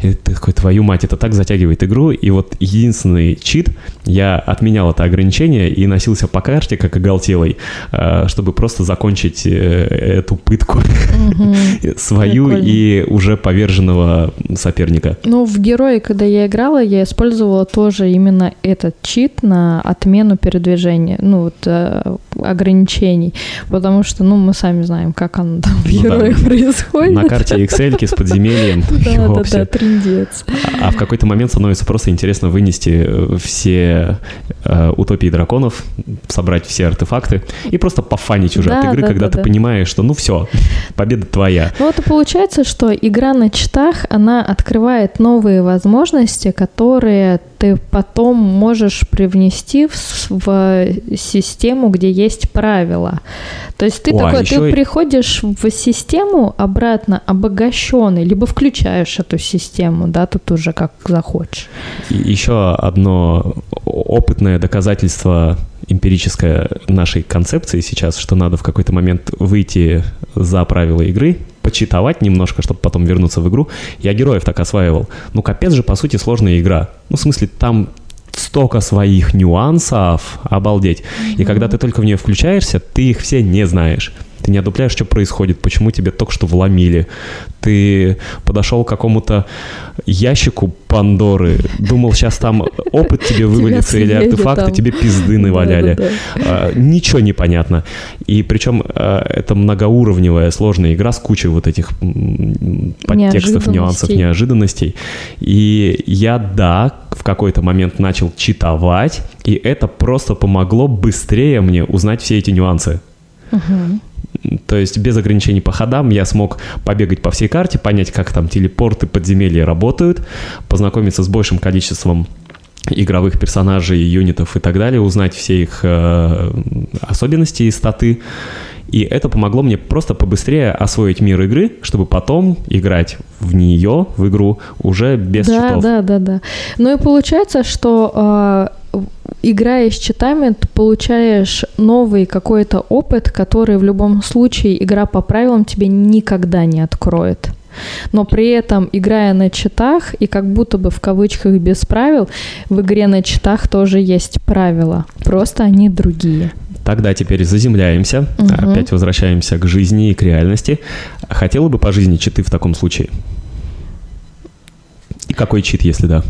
И ты такой, твою мать, это так затягивает игру. И вот единственный чит, я отменял это ограничение и носился по карте, как оголтелый, э, чтобы просто закончить э, эту пытку свою Прикольно. и уже поверженного соперника. Ну, в герое, когда я играла, я использовала тоже именно этот чит на отмену передвижения, ну, вот э, ограничений, потому что, ну, мы сами знаем, как оно там в Ну да. герое происходит. На карте Excel с подземельем. Да, да, да, трындец. А в какой-то момент становится просто интересно вынести э, все э, утопии драконов, собрать все артефакты и просто пофанить уже от игры, да, когда да, ты понимаешь, что ну все, победа твоя. Ну, вот и получается, что игра на читах, она открывает новые возможности, которые ты потом можешь привнести в, в систему, где есть правила. То есть ты О, а такой, еще ты и- приходишь в систему обратно обогащенный, либо включаешь эту систему, да, тут уже как захочешь. И еще одно опытное доказательство эмпирическое нашей концепции сейчас, что надо в какой-то момент выйти за правила игры, почитовать немножко, чтобы потом вернуться в игру. Я героев так осваивал. Ну, капец же, по сути, сложная игра. Ну, в смысле, там столько своих нюансов, обалдеть. И когда ты только в нее включаешься, ты их все не знаешь. Ты не одупляешь, что происходит, почему тебе только что вломили. Ты подошел к какому-то ящику Пандоры, думал, сейчас там опыт тебе вывалится или артефакты, тебе пизды наваляли. А, Ничего не понятно. И причем а, это многоуровневая сложная игра с кучей вот этих подтекстов, нюансов, Неожиданностей. И я, да, в какой-то момент начал читовать, и это просто помогло быстрее мне узнать все эти нюансы. Мгм. То есть без ограничений по ходам я смог побегать по всей карте, понять, как там телепорты, подземелья работают, познакомиться с большим количеством игровых персонажей, юнитов и так далее, узнать все их э, особенности и статы. И это помогло мне просто побыстрее освоить мир игры, чтобы потом играть в нее, в игру, уже без да, читов. да, да, да. Ну и получается, что играя с читами, ты получаешь новый какой-то опыт, который в любом случае игра по правилам тебе никогда не откроет. Но при этом, играя на читах, и как будто бы в кавычках без правил, в игре на читах тоже есть правила. Просто они другие. Тогда теперь заземляемся, угу. опять возвращаемся к жизни и к реальности. Хотела бы по жизни читы в таком случае? И какой чит, если да?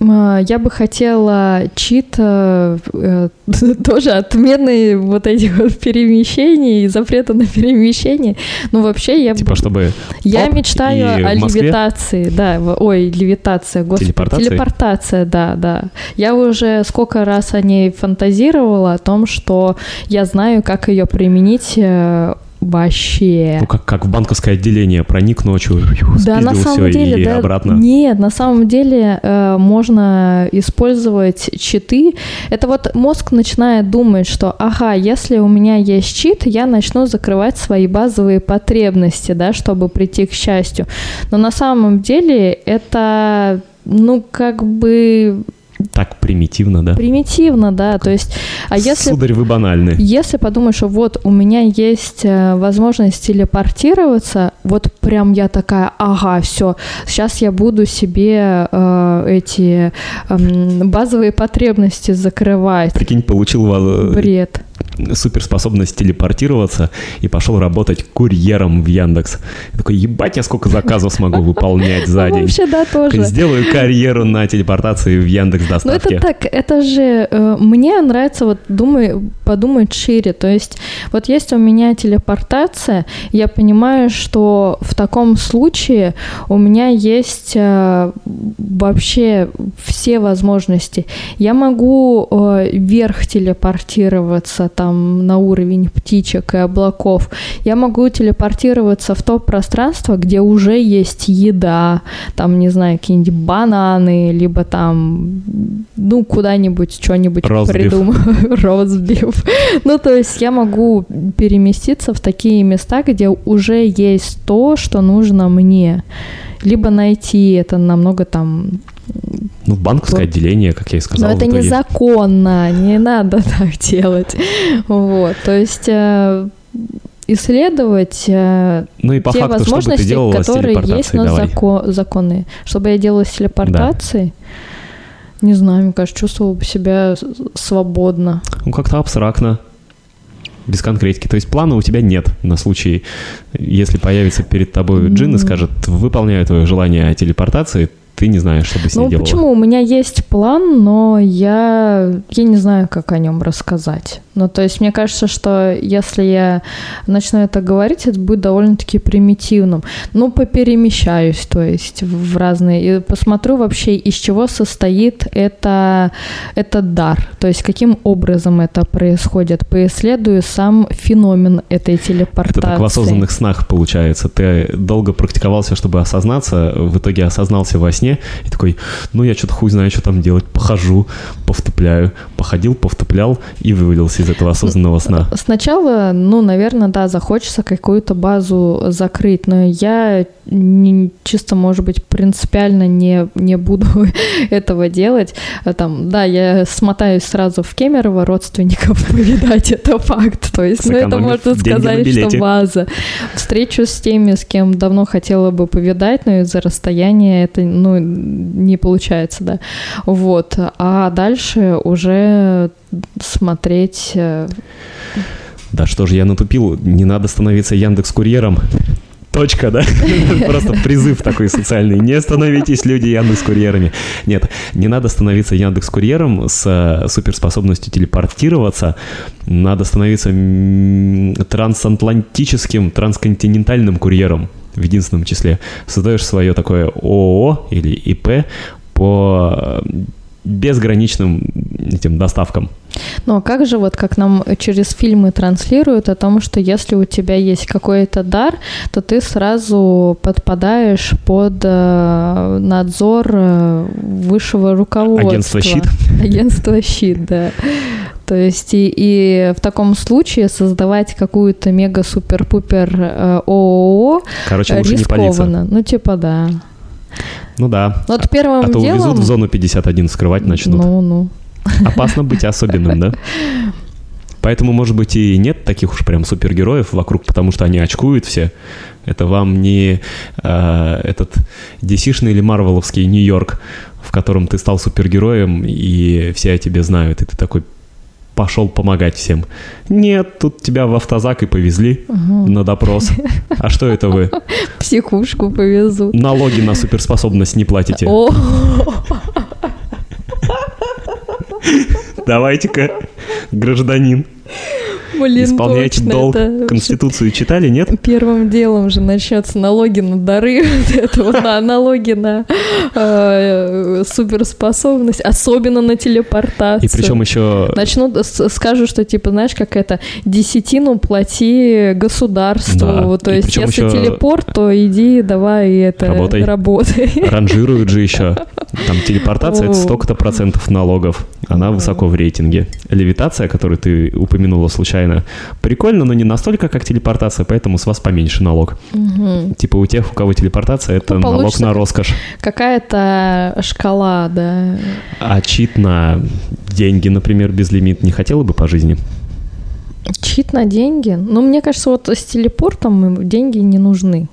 А, я бы хотела чит э, э тоже отмены вот этих вот перемещений, запрета на перемещение. Ну, вообще, я... Типа, чтобы... Я мечтаю о левитации, да, ой, левитация, господи. Телепортация? Телепортация, да, да. Я уже сколько раз о ней фантазировала, о том, что я знаю, как ее применить э, Вообще. Ну, как, как в банковское отделение, проник ночью, да, на самом все деле, и да, обратно. Нет, на самом деле э, можно использовать читы. Это вот мозг начинает думать, что, ага, если у меня есть чит, я начну закрывать свои базовые потребности, да, чтобы прийти к счастью. Но на самом деле это ну, как бы так примитивно, да? Примитивно, да. То есть, а если... Сударь, вы банальны. Если подумать, что вот у меня есть э, возможность телепортироваться, вот прям я такая, ага, все, сейчас я буду себе э, эти э, базовые потребности закрывать. Прикинь, получил... Бред суперспособность телепортироваться и пошел работать курьером в Яндекс. Я такой, ебать, я сколько заказов смогу выполнять за день. Вообще, да, тоже. Сделаю карьеру на телепортации в Яндекс доставке. Ну это так, это же э, мне нравится вот думай, подумать шире. То есть вот есть у меня телепортация, я понимаю, что в таком случае у меня есть э, вообще все возможности. Я могу э, вверх телепортироваться, там на уровень птичек и облаков. Я могу телепортироваться в то пространство, где уже есть еда, там, не знаю, какие-нибудь бананы, либо там, ну, куда-нибудь что-нибудь придумаю. Розбив. Ну, то есть я могу переместиться в такие места, где уже есть то, что нужно мне. Либо найти это намного там ну, в банковское вот. отделение, как я и сказал. Но это незаконно, не надо так делать. Вот, то есть э, исследовать э, ну и по те факту, возможности, которые есть на закон, законы. Чтобы я делала с телепортацией, да. не знаю, мне кажется, чувствовала бы себя свободно. Ну, как-то абстрактно без конкретики. То есть плана у тебя нет на случай, если появится перед тобой джин и скажет, выполняю твое желание о телепортации, ты не знаешь, что бы с ней ну, делала. почему? У меня есть план, но я, я не знаю, как о нем рассказать. Ну, то есть мне кажется, что если я начну это говорить, это будет довольно-таки примитивным. Ну, поперемещаюсь, то есть в разные... И посмотрю вообще, из чего состоит это, этот дар. То есть каким образом это происходит. Поисследую сам феномен этой телепортации. Это так в осознанных снах получается. Ты долго практиковался, чтобы осознаться, в итоге осознался во сне и такой, ну, я что-то хуй знаю, что там делать. Похожу, повтопляю. Походил, повтоплял и вывалился из этого осознанного сна? Сначала, ну, наверное, да, захочется какую-то базу закрыть, но я не, чисто, может быть, принципиально не, не буду этого делать. А там, да, я смотаюсь сразу в Кемерово, родственников повидать, это факт. То есть, ну, это можно сказать, что база. Встречу с теми, с кем давно хотела бы повидать, но из-за расстояния это, ну, не получается, да. Вот. А дальше уже смотреть... Э, да что же я натупил, не надо становиться Яндекс Курьером. Точка, да? Просто призыв такой социальный. Не становитесь люди Яндекс Курьерами. Нет, не надо становиться Яндекс Курьером с э, суперспособностью телепортироваться. Надо становиться трансатлантическим, трансконтинентальным курьером в единственном числе. Создаешь свое такое ООО или ИП по безграничным этим доставкам. Ну а как же вот как нам через фильмы транслируют о том, что если у тебя есть какой-то дар, то ты сразу подпадаешь под э, надзор э, высшего руководства. Агентство «Щит». Агентство «Щит», да. То есть и, и в таком случае создавать какую-то мега-супер-пупер э, ООО Короче, лучше рискованно. Не ну типа да. Ну да. Вот первым а то делом... увезут в зону 51, скрывать начнут. Ну, ну. Опасно быть особенным, да? Поэтому, может быть, и нет таких уж прям супергероев вокруг, потому что они очкуют все. Это вам не э, этот DC-шный или Марвеловский Нью-Йорк, в котором ты стал супергероем, и все о тебе знают, и ты такой пошел помогать всем. Нет, тут тебя в автозак и повезли угу. на допрос. А что это вы? Психушку повезут. Налоги на суперспособность не платите. Давайте-ка, гражданин. Блин, Исполняйте точно, долг. это Конституцию читали, нет? Первым делом же начнется налоги на дары, это вот, на налоги на э, суперспособность, особенно на телепортацию. И причем еще... Начнут, с- скажут, что типа, знаешь, как это, десятину плати государству, Да, то и есть если еще- телепорт, то иди давай это Работай. работай. Ранжируют же еще. Там телепортация — это столько-то процентов налогов. Она высоко в рейтинге. Левитация, которую ты упомянула случайно, прикольно, но не настолько, как телепортация, поэтому с вас поменьше налог. Типа у тех, у кого телепортация, это Ну, налог получится на роскошь. Какая-то шкала, да. А чит на деньги, например, безлимит не хотела бы по жизни? Чит на деньги? Ну, мне кажется, вот с телепортом деньги не нужны.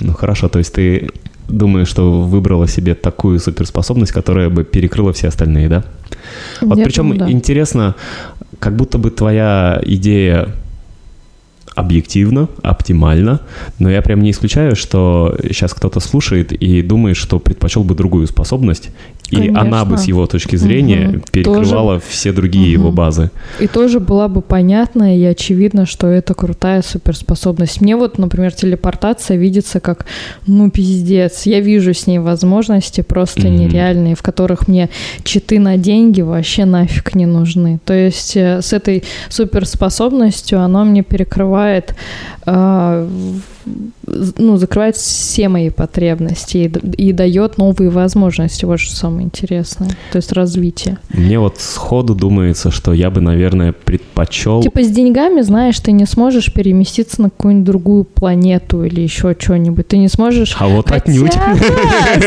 Ну хорошо, то есть ты думаешь, что выбрала себе такую суперспособность, которая бы перекрыла все остальные, да? Вот Я причем думаю, да. интересно, как будто бы твоя идея объективно, оптимально, но я прям не исключаю, что сейчас кто-то слушает и думает, что предпочел бы другую способность, и Конечно. она бы с его точки зрения Мгм. перекрывала все другие его Мгм. базы. И тоже была бы понятно и очевидно, что это крутая суперспособность. Мне вот, например, телепортация видится как, ну, пиздец. Я вижу с ней возможности просто Мгм. нереальные, в которых мне читы на деньги вообще нафиг не нужны. То есть э, с этой суперспособностью она мне перекрывает а, в- ну, закрывает все мои потребности и, и дает новые возможности. Вот что самое интересное. То есть развитие. Мне вот сходу думается, что я бы, наверное, предпочел... Типа с деньгами, знаешь, ты не сможешь переместиться на какую-нибудь другую планету или еще что-нибудь. Ты не сможешь... А вот Хотя, отнюдь. да,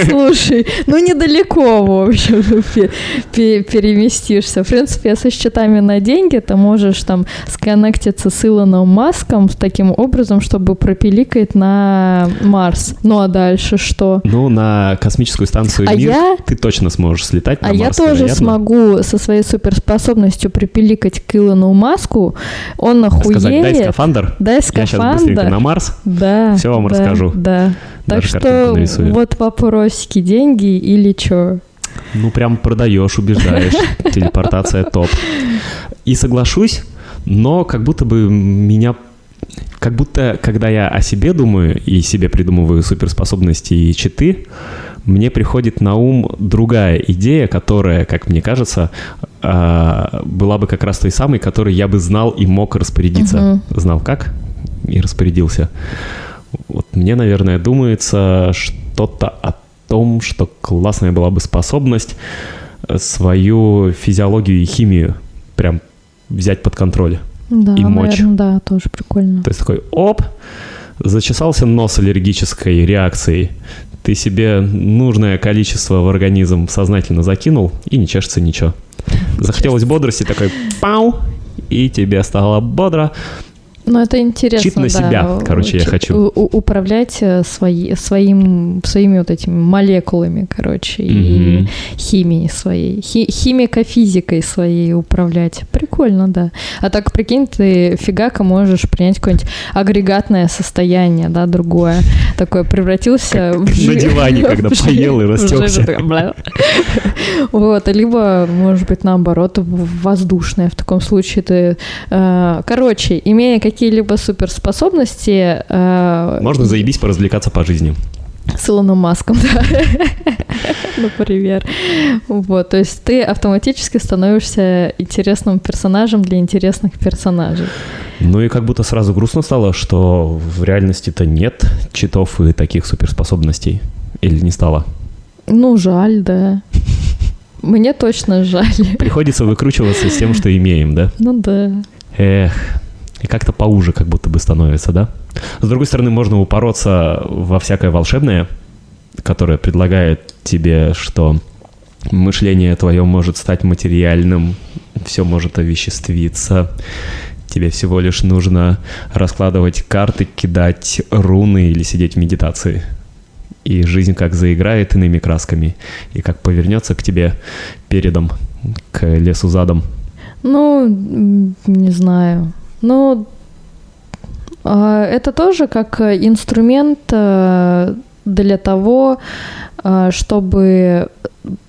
слушай, ну недалеко, в общем, пе- пе- переместишься. В принципе, со счетами на деньги ты можешь там сконнектиться с Илоном Маском таким образом, чтобы пропиликать на Марс. Ну а дальше что? Ну, на космическую станцию А Мир я- ты точно сможешь слетать на А я Марс, тоже вероятно. смогу со своей суперспособностью припиликать к Илону Маску. Он нахуеет. Сказать, дай скафандр, Дай я сейчас быстренько скафандр. на Марс. Да. Всё вам да, расскажу. Да. Так Даже что картинку нарисую. вот вопросики, деньги или что? Ну, прям продаешь, убеждаешь. Телепортация топ. И соглашусь, но как будто бы меня... Как будто, когда я о себе думаю и себе придумываю суперспособности и читы, мне приходит на ум другая идея, которая, как мне кажется, а, была бы как раз той самой, которой я бы знал и мог распорядиться. Знал как и распорядился. Вот мне, наверное, думается что-то о том, что классная была бы способность э, свою физиологию и химию прям взять под контроль. Да, И мочь. наверное, да, тоже прикольно. То есть такой, оп, зачесался нос аллергической реакцией, ты себе нужное количество в организм сознательно закинул, и не чешется ничего. Захотелось бодрости, такой пау, и тебе стало бодро. Ну, это интересно, Чит на да. себя, короче, я Чит- хочу. управлять э, свои, своим, своими вот этими молекулами, короче, и Мгм. химией своей, хи- химико-физикой своей управлять. Прикольно, да. А так, прикинь, ты фигака можешь принять какое-нибудь агрегатное состояние, да, другое. Такое превратился Как в на диване, когда поел и растекся. Вот, либо, может быть, наоборот, воздушное. В таком случае ты... э, Короче, имея какие-либо суперспособности... э, Можно заебись поразвлекаться по жизни. с Илоном Маском, да. Например. Вот, то есть ты автоматически становишься интересным персонажем для интересных персонажей. Ну и как будто сразу грустно стало, что в реальности-то нет читов и таких суперспособностей. Или не стало? Ну, жаль, да. Мне точно жаль. Приходится выкручиваться с тем, что имеем, да? Ну да. Эх, и как-то поуже как будто бы становится, да? С другой стороны, можно упороться во всякое волшебное, которое предлагает тебе, что мышление твое может стать материальным, все может овеществиться. Тебе всего лишь нужно раскладывать карты, кидать руны или сидеть в медитации. И жизнь как заиграет иными красками, и как повернется к тебе передом, к лесу задом. Ну, не знаю. Ну, а, это тоже как инструмент э, для того, э, чтобы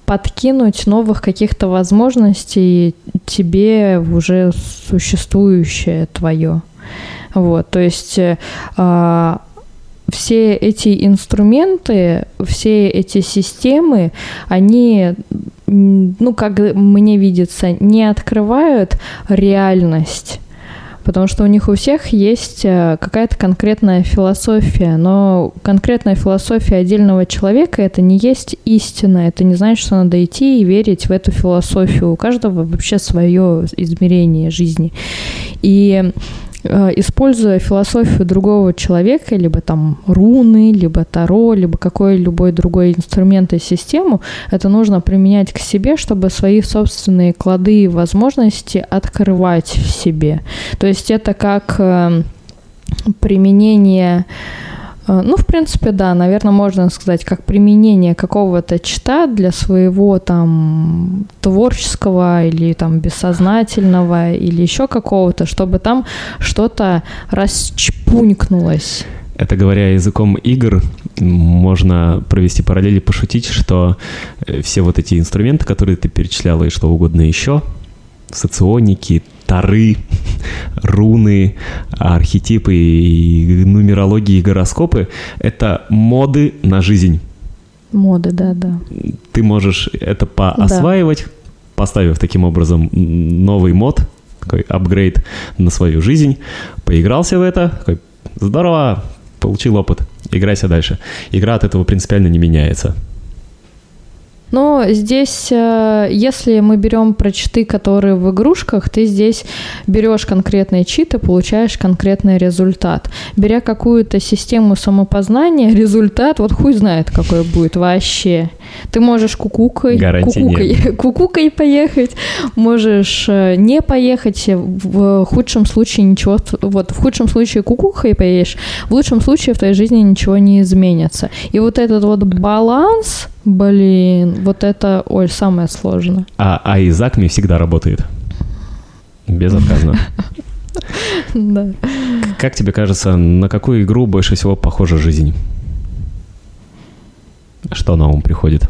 подкинуть новых каких-то возможностей тебе уже существующее твое. Вот, то есть э, а, все эти инструменты, все эти системы, они, ну, как мне видится, не открывают реальность потому что у них у всех есть э, какая-то конкретная философия, но конкретная философия отдельного человека это не есть истина, это не значит, что надо идти и верить в эту философию. У каждого вообще свое измерение жизни. И используя философию другого человека, либо там руны, либо таро, либо какой-либо другой инструмент и систему, это нужно применять к себе, чтобы свои собственные клады и возможности открывать в себе. То есть это как э, применение Э, ну, в принципе, да, наверное, можно сказать, как применение какого-то чита для своего там творческого или там бессознательного или еще какого-то, чтобы там что-то расчпунькнулось. Это говоря языком игр, можно провести параллели, пошутить, что э, все вот эти инструменты, которые ты перечисляла и что угодно еще, соционики, тары, руны, архетипы и нумерологии и гороскопы — это моды на жизнь. Моды, да, да. Ты можешь это поосваивать, да. поставив таким образом новый мод, такой апгрейд на свою жизнь, поигрался в это, такой, здорово, получил опыт, играйся дальше. Игра от этого принципиально не меняется. Но здесь, э, если мы берем про читы, которые в игрушках, ты здесь берешь конкретные читы, получаешь конкретный результат. Беря какую-то систему самопознания, результат, вот хуй знает, какой будет вообще. Ты можешь кукукой, кукукой, кукукой поехать, можешь э, не поехать, в худшем случае ничего, вот в худшем случае кукухой поедешь, в лучшем случае в твоей жизни ничего не изменится. И вот этот вот баланс, Блин, вот это, ой, самое сложное. А, а Изакми всегда работает. Безотказно. Да. Как тебе кажется, на какую игру больше всего похожа жизнь? Что на ум приходит?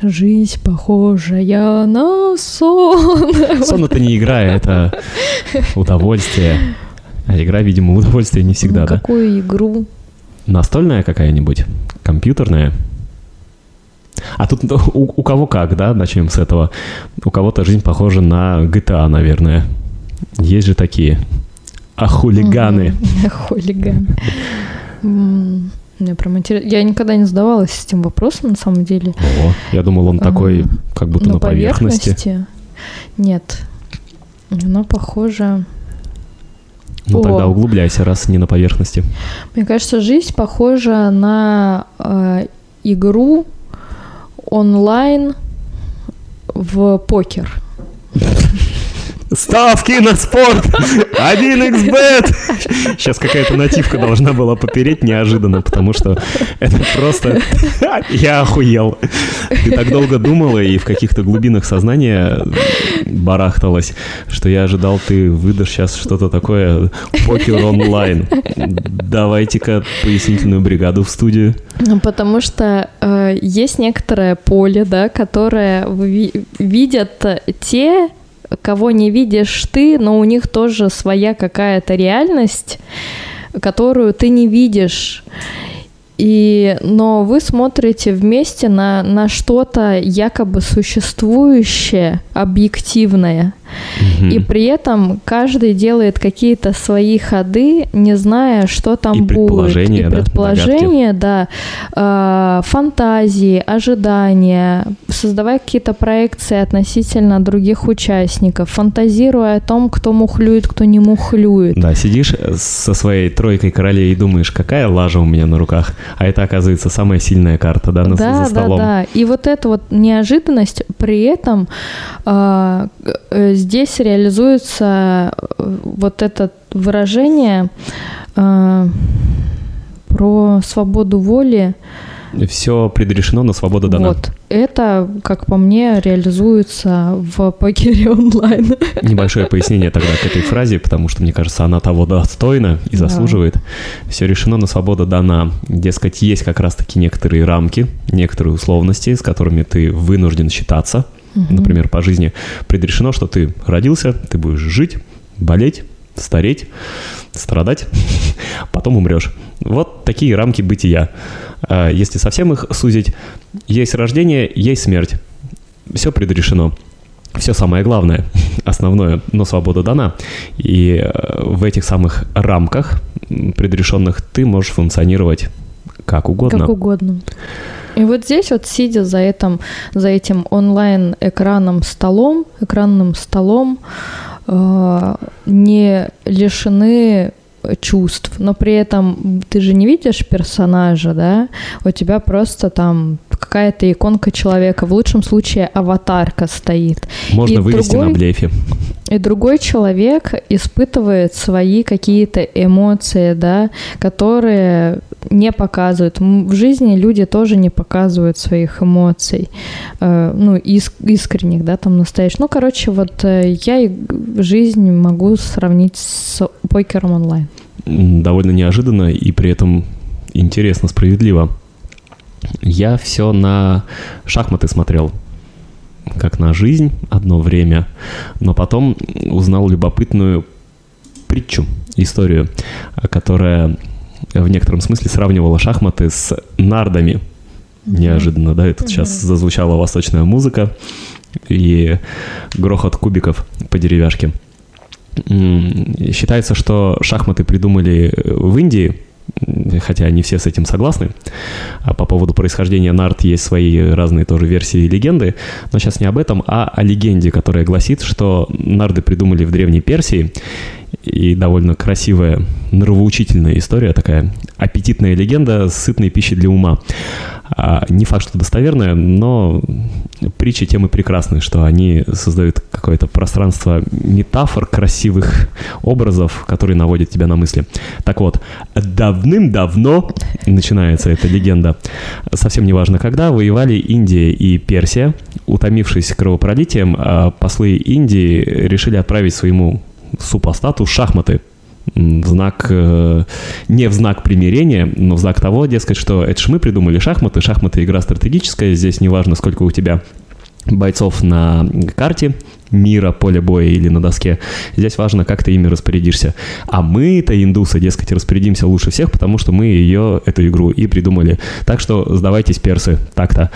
Жизнь похожая на сон. Сон это не игра, это удовольствие. А игра, видимо, удовольствие не всегда, ну, да? Какую игру? Настольная какая-нибудь? Компьютерная? А тут ну, у, у кого как, да, начнем с этого. У кого-то жизнь похожа на GTA, наверное. Есть же такие. А хулиганы? Хулиганы. Мне прям интересно. Я никогда не задавалась этим вопросом, на самом деле. О, я думал, он такой, как будто на, на поверхности. поверхности. Нет. Оно похоже... Ну О. тогда углубляйся, раз не на поверхности. Мне кажется, жизнь похожа на э, игру онлайн в покер. Ставки на спорт! 1xbet! Сейчас какая-то нативка должна была попереть неожиданно, потому что это просто... Я охуел. Ты так долго думала и в каких-то глубинах сознания барахталась, что я ожидал, ты выдашь сейчас что-то такое покер онлайн. Давайте-ка пояснительную бригаду в студию. Ну, потому что э, есть некоторое поле, да, которое видят те кого не видишь ты, но у них тоже своя какая-то реальность, которую ты не видишь. И, но вы смотрите вместе на, на что-то якобы существующее, объективное – Угу. И при этом каждый делает какие-то свои ходы, не зная, что там и будет. Предположения, и да, предположения, да, э, фантазии, ожидания, создавая какие-то проекции относительно других участников, фантазируя о том, кто мухлюет, кто не мухлюет. Да, сидишь со своей тройкой королей и думаешь, какая лажа у меня на руках, а это оказывается самая сильная карта, да, на, да, за столом. Да, да, и вот эта вот неожиданность, при этом э, здесь реализуется э, вот это выражение э, про свободу воли, все предрешено, но свобода дана. Вот. Это, как по мне, реализуется в покере онлайн. Небольшое пояснение тогда к этой фразе, потому что, мне кажется, она того достойна и заслуживает. Да. Все решено, но свобода дана. Дескать, есть как раз-таки некоторые рамки, некоторые условности, с которыми ты вынужден считаться. Угу. Например, по жизни предрешено, что ты родился, ты будешь жить, болеть, стареть, страдать, потом умрешь. Вот такие рамки бытия. А если совсем их сузить, есть рождение, есть смерть. Все предрешено. Все самое главное, основное, но свобода дана. И э, в этих самых рамках предрешенных ты можешь функционировать как угодно. Как угодно. И вот здесь вот сидя за этим, за этим онлайн-экраном столом, экранным столом, э, не лишены чувств, но при этом ты же не видишь персонажа, да, у тебя просто там какая-то иконка человека, в лучшем случае аватарка стоит. Можно и вывести другой, на блефе. И другой человек испытывает свои какие-то эмоции, да, которые не показывают. В жизни люди тоже не показывают своих эмоций, э, ну, иск, искренних, да, там настоящих. Ну, короче, вот э, я жизнь могу сравнить с покером онлайн. Довольно неожиданно и при этом интересно, справедливо. Я все на шахматы смотрел, как на жизнь одно время, но потом узнал любопытную притчу, историю, которая в некотором смысле сравнивала шахматы с нардами. Неожиданно, да, это сейчас зазвучала восточная музыка и грохот кубиков по деревяшке. Считается, что шахматы придумали в Индии, хотя не все с этим согласны. А по поводу происхождения нарт есть свои разные тоже версии и легенды, но сейчас не об этом, а о легенде, которая гласит, что нарды придумали в Древней Персии, и довольно красивая, нравоучительная история, такая аппетитная легенда сытной пищей для ума. А, не факт, что достоверная, но притчи темы прекрасны, что они создают какое-то пространство метафор, красивых образов, которые наводят тебя на мысли. Так вот, давным-давно начинается эта легенда. Совсем неважно когда, воевали Индия и Персия. Утомившись кровопролитием, а, послы Индии решили отправить своему супостату шахматы в знак, э, не в знак примирения, но в знак того, дескать, что это ж мы придумали шахматы, шахматы игра стратегическая, здесь неважно, сколько у тебя бойцов на карте мира, поля боя или на доске. Здесь важно, как ты ими распорядишься. А мы-то, индусы, дескать, распорядимся лучше всех, потому что мы ее, эту игру, и придумали. Так что сдавайтесь, персы, так-то.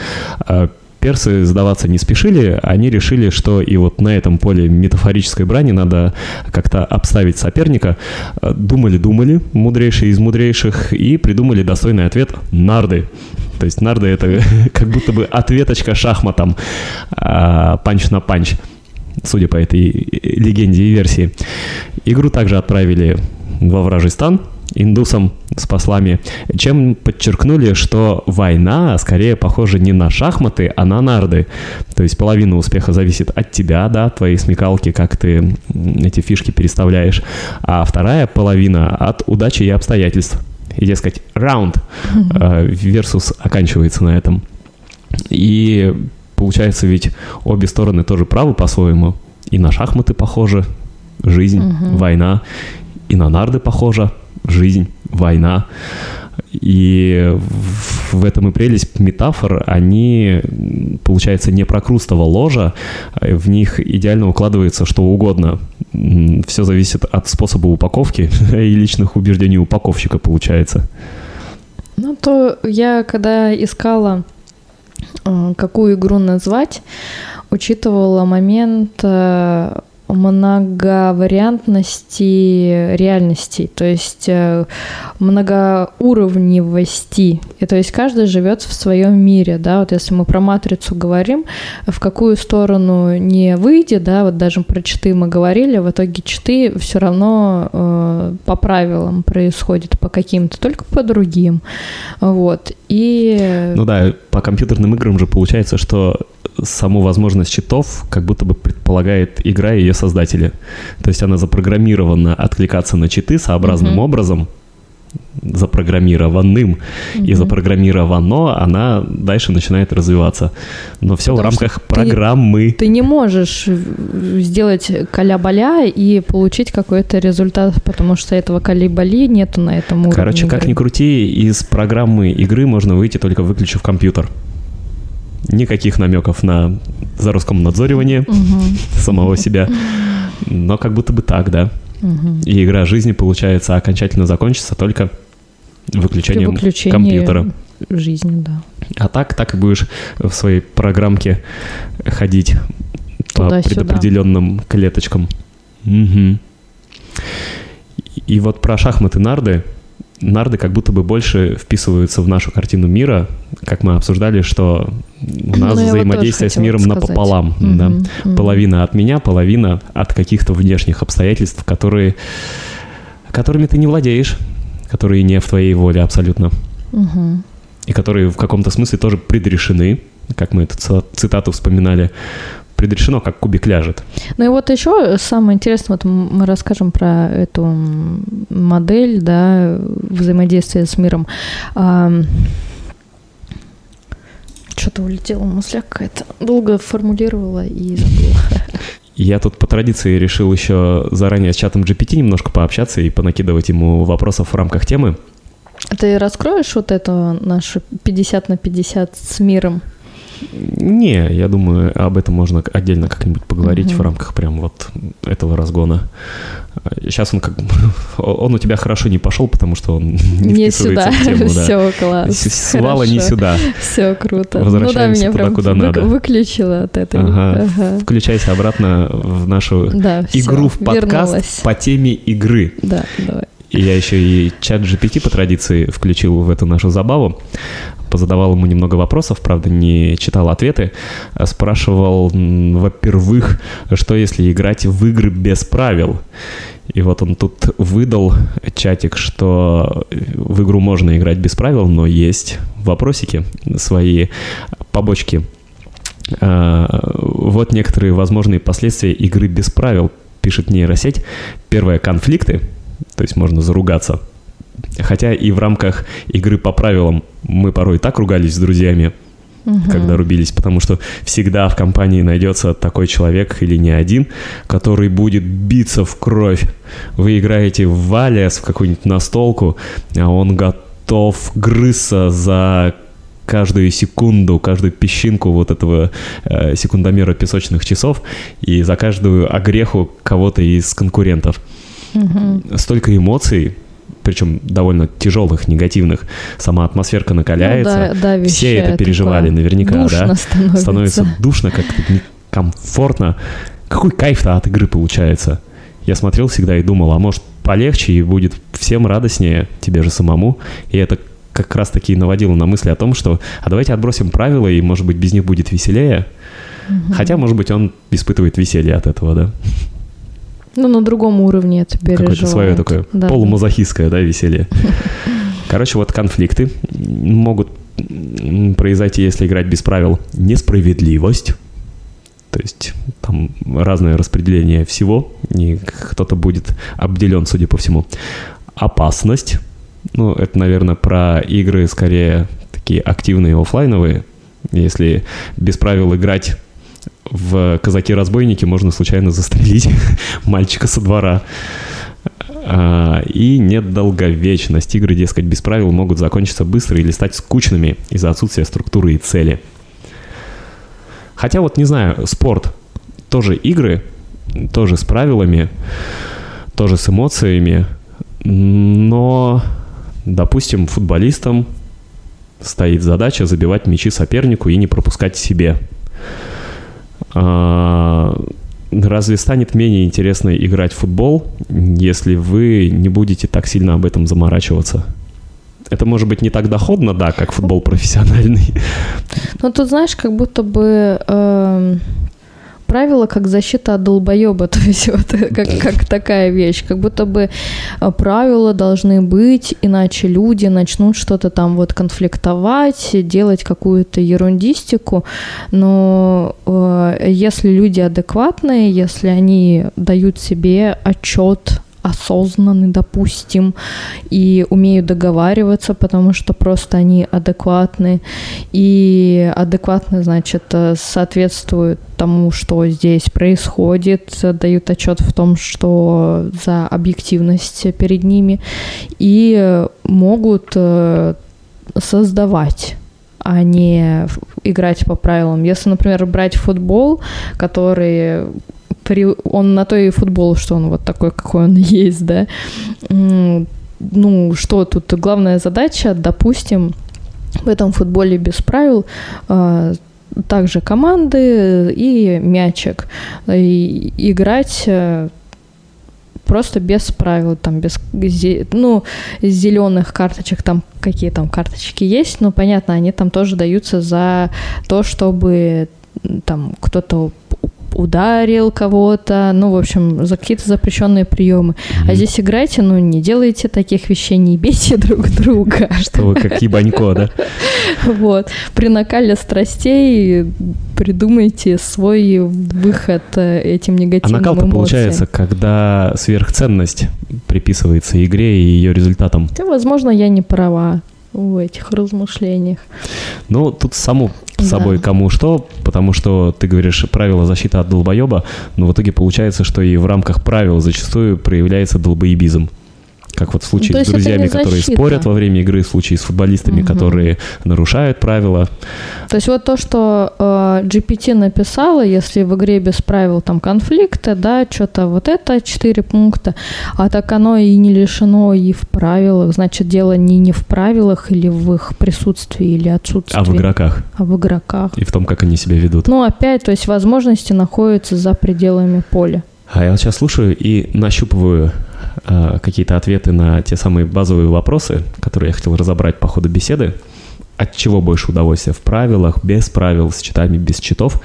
Персы сдаваться не спешили, они решили, что и вот на этом поле метафорической брани надо как-то обставить соперника. Думали-думали, мудрейшие из мудрейших, и придумали достойный ответ – нарды. То есть нарды – это как будто бы ответочка шахматам, а, панч на панч, судя по этой легенде и версии. Игру также отправили во вражий стан – индусам с послами, чем подчеркнули, что война скорее похожа не на шахматы, а на нарды. То есть половина успеха зависит от тебя, да, твоей смекалки, как ты эти фишки переставляешь, а вторая половина от удачи и обстоятельств. И, дескать, раунд э, оканчивается на этом. И получается ведь обе стороны тоже правы по-своему. И на шахматы похоже, жизнь, угу. война, и на нарды похожа, жизнь, война. И в этом и прелесть метафор, они, получается, не прокрустово ложа, в них идеально укладывается что угодно. Все зависит от способа упаковки и личных убеждений упаковщика, получается. Ну, то я, когда искала, э, какую игру назвать, учитывала момент э, многовариантности реальностей, то есть э, многоуровневости. И то есть каждый живет в своем мире, да, вот если мы про матрицу говорим, в какую сторону не выйдет, да, вот даже про читы мы говорили, в итоге читы все равно э, по правилам происходят, по каким-то, только по другим, вот. И... Ну да, по компьютерным играм же получается, что саму возможность читов как будто бы предполагает игра и ее создатели. То есть она запрограммирована откликаться на читы сообразным mm-hmm. образом, запрограммированным mm-hmm. и запрограммировано, она дальше начинает развиваться. Но все Потому в рамках программы. Ты не можешь сделать каля-баля и получить какой-то результат, потому что этого каля-бали нету на этом уровне. Короче, игры. как ни крути, из программы игры можно выйти только выключив компьютер. Никаких намеков на за Роскомнадзоривание угу. самого себя. Но как будто бы так, да. Угу. И игра жизни, получается, окончательно закончится только выключением компьютера. жизни, да. А так, так и будешь в своей программке ходить Туда по предопределенным клеточкам. Угу. И вот про шахматы нарды нарды как будто бы больше вписываются в нашу картину мира, как мы обсуждали, что у нас ну, взаимодействие с миром сказать. напополам. Mm-hmm. Да? Mm-hmm. Половина от меня, половина от каких-то внешних обстоятельств, которые, которыми ты не владеешь, которые не в твоей воле абсолютно. Mm-hmm. И которые в каком-то смысле тоже предрешены, как мы эту цитату вспоминали, предрешено, как кубик ляжет. Ну и вот еще самое интересное, вот мы расскажем про эту модель, да, взаимодействия с миром. А, что-то улетела мысля какая-то. Долго формулировала и забыла. Я тут по традиции решил еще заранее с чатом GPT немножко пообщаться и понакидывать ему вопросов в рамках темы. Ты раскроешь вот эту нашу 50 на 50 с миром? Не, я думаю, об этом можно отдельно как-нибудь поговорить угу. в рамках прям вот этого разгона. Сейчас он как он у тебя хорошо не пошел, потому что он не, не сюда. в тему. Да. Все, класс. Свала не сюда. Все круто. Возвращаемся ну, да, меня туда, куда вы, надо. Выключила от этой. Ага. ага. Включайся обратно в нашу да, игру все, в подкаст вернулась. по теме игры. Да, давай. Я еще и чат GPT по традиции включил в эту нашу забаву. Позадавал ему немного вопросов, правда, не читал ответы. Спрашивал, во-первых, что если играть в игры без правил? И вот он тут выдал чатик, что в игру можно играть без правил, но есть вопросики, свои побочки. А, вот некоторые возможные последствия игры без правил, пишет нейросеть. Первое – конфликты – то есть можно заругаться. Хотя и в рамках игры по правилам мы порой так ругались с друзьями, угу. когда рубились, потому что всегда в компании найдется такой человек или не один, который будет биться в кровь. Вы играете в валес, в какую-нибудь настолку, а он готов грызться за каждую секунду, каждую песчинку вот этого э, секундомера песочных часов и за каждую огреху кого-то из конкурентов. Угу. Столько эмоций, причем довольно тяжелых, негативных. Сама атмосферка накаляется. Ну, да, Все это переживали наверняка, душно да? Становится. становится душно, как-то некомфортно. Какой кайф-то от игры получается? Я смотрел всегда и думал, а может полегче и будет всем радостнее, тебе же самому. И это как раз таки наводило на мысли о том, что а давайте отбросим правила, и, может быть, без них будет веселее. Угу. Хотя, может быть, он испытывает веселье от этого, да. Ну, на другом уровне это переживает. Какое-то свое такое да. полумазохистское, да, веселье. Короче, вот конфликты могут произойти, если играть без правил. Несправедливость. То есть там разное распределение всего, и кто-то будет обделен, судя по всему. Опасность. Ну, это, наверное, про игры скорее такие активные офлайновые. Если без правил играть в «Казаки-разбойники» можно случайно застрелить мальчика со двора. А, и нет долговечность. Игры, дескать, без правил могут закончиться быстро или стать скучными из-за отсутствия структуры и цели. Хотя вот, не знаю, спорт. Тоже игры, тоже с правилами, тоже с эмоциями. Но, допустим, футболистам стоит задача забивать мячи сопернику и не пропускать себе. А, Разве станет менее интересно играть в футбол, если вы не будете так сильно об этом заморачиваться? Это может быть не так доходно, да, как футбол профессиональный. Ну, тут, знаешь, как будто бы э, правило как защита от долбоеба, то есть вот как, как такая вещь, как будто бы э, правила должны быть, иначе люди начнут что-то там вот конфликтовать, делать какую-то ерундистику, но э, если люди адекватные, если они дают себе отчет осознанны, допустим, и умеют договариваться, потому что просто они адекватны. И адекватны, значит, э, соответствуют тому, что здесь происходит, дают отчет в том, что за объективность перед ними, и могут э, создавать а не играть по правилам. Если, например, брать футбол, который при, он на то и футбол, что он вот такой, какой он есть, да. Ну, что тут главная задача, допустим, в этом футболе без правил а, также команды и мячик. И играть э, просто без правил, там, без, ну, зеленых карточек, там какие там карточки есть, но понятно, они там тоже даются за то, чтобы там кто-то ударил кого-то, ну, в общем, за какие-то запрещенные приемы. Mm-hmm. А здесь играйте, ну, не делайте таких вещей, не бейте друг друга. Что вы как ебанько, да? Вот. При накале страстей придумайте свой выход э, этим негативным А накал получается, когда сверхценность приписывается игре и ее результатам. Да, возможно, я не права в этих размышлениях. Ну, тут саму собой да. кому что, потому что ты говоришь правила защиты от долбоеба, но в итоге получается, что и в рамках правил зачастую проявляется долбоебизм как вот в случае ну, с друзьями, которые спорят во время игры, в случае с футболистами, угу. которые нарушают правила. То есть вот то, что э, GPT написала, если в игре без правил там конфликта, да, что-то вот это четыре пункта, а так оно и не лишено и в правилах, значит, дело не, не в правилах или в их присутствии или отсутствии. А в игроках. А в игроках. И в том, как они себя ведут. Ну, опять, то есть возможности находятся за пределами поля. А я вот сейчас слушаю и нащупываю какие-то ответы на те самые базовые вопросы, которые я хотел разобрать по ходу беседы. От чего больше удовольствия? В правилах, без правил, с читами, без читов?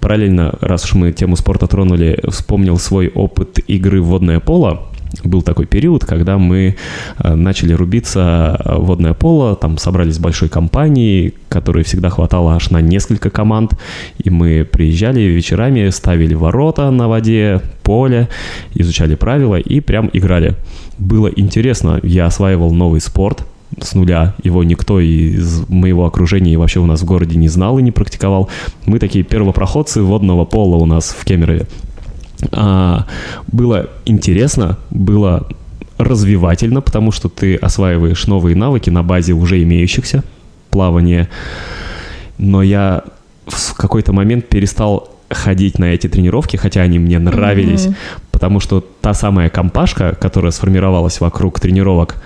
Параллельно, раз уж мы тему спорта тронули, вспомнил свой опыт игры в водное поло был такой период, когда мы э, начали рубиться в водное поло, там собрались большой компанией, которой всегда хватало аж на несколько команд, и мы приезжали вечерами, ставили ворота на воде, поле, изучали правила и прям играли. Было интересно, я осваивал новый спорт, с нуля. Его никто из моего окружения и вообще у нас в городе не знал и не практиковал. Мы такие первопроходцы водного пола у нас в Кемерове. А, было интересно, было развивательно, потому что ты осваиваешь новые навыки на базе уже имеющихся плавания. Но я в какой-то момент перестал ходить на эти тренировки, хотя они мне нравились, mm-hmm. потому что та самая компашка, которая сформировалась вокруг тренировок,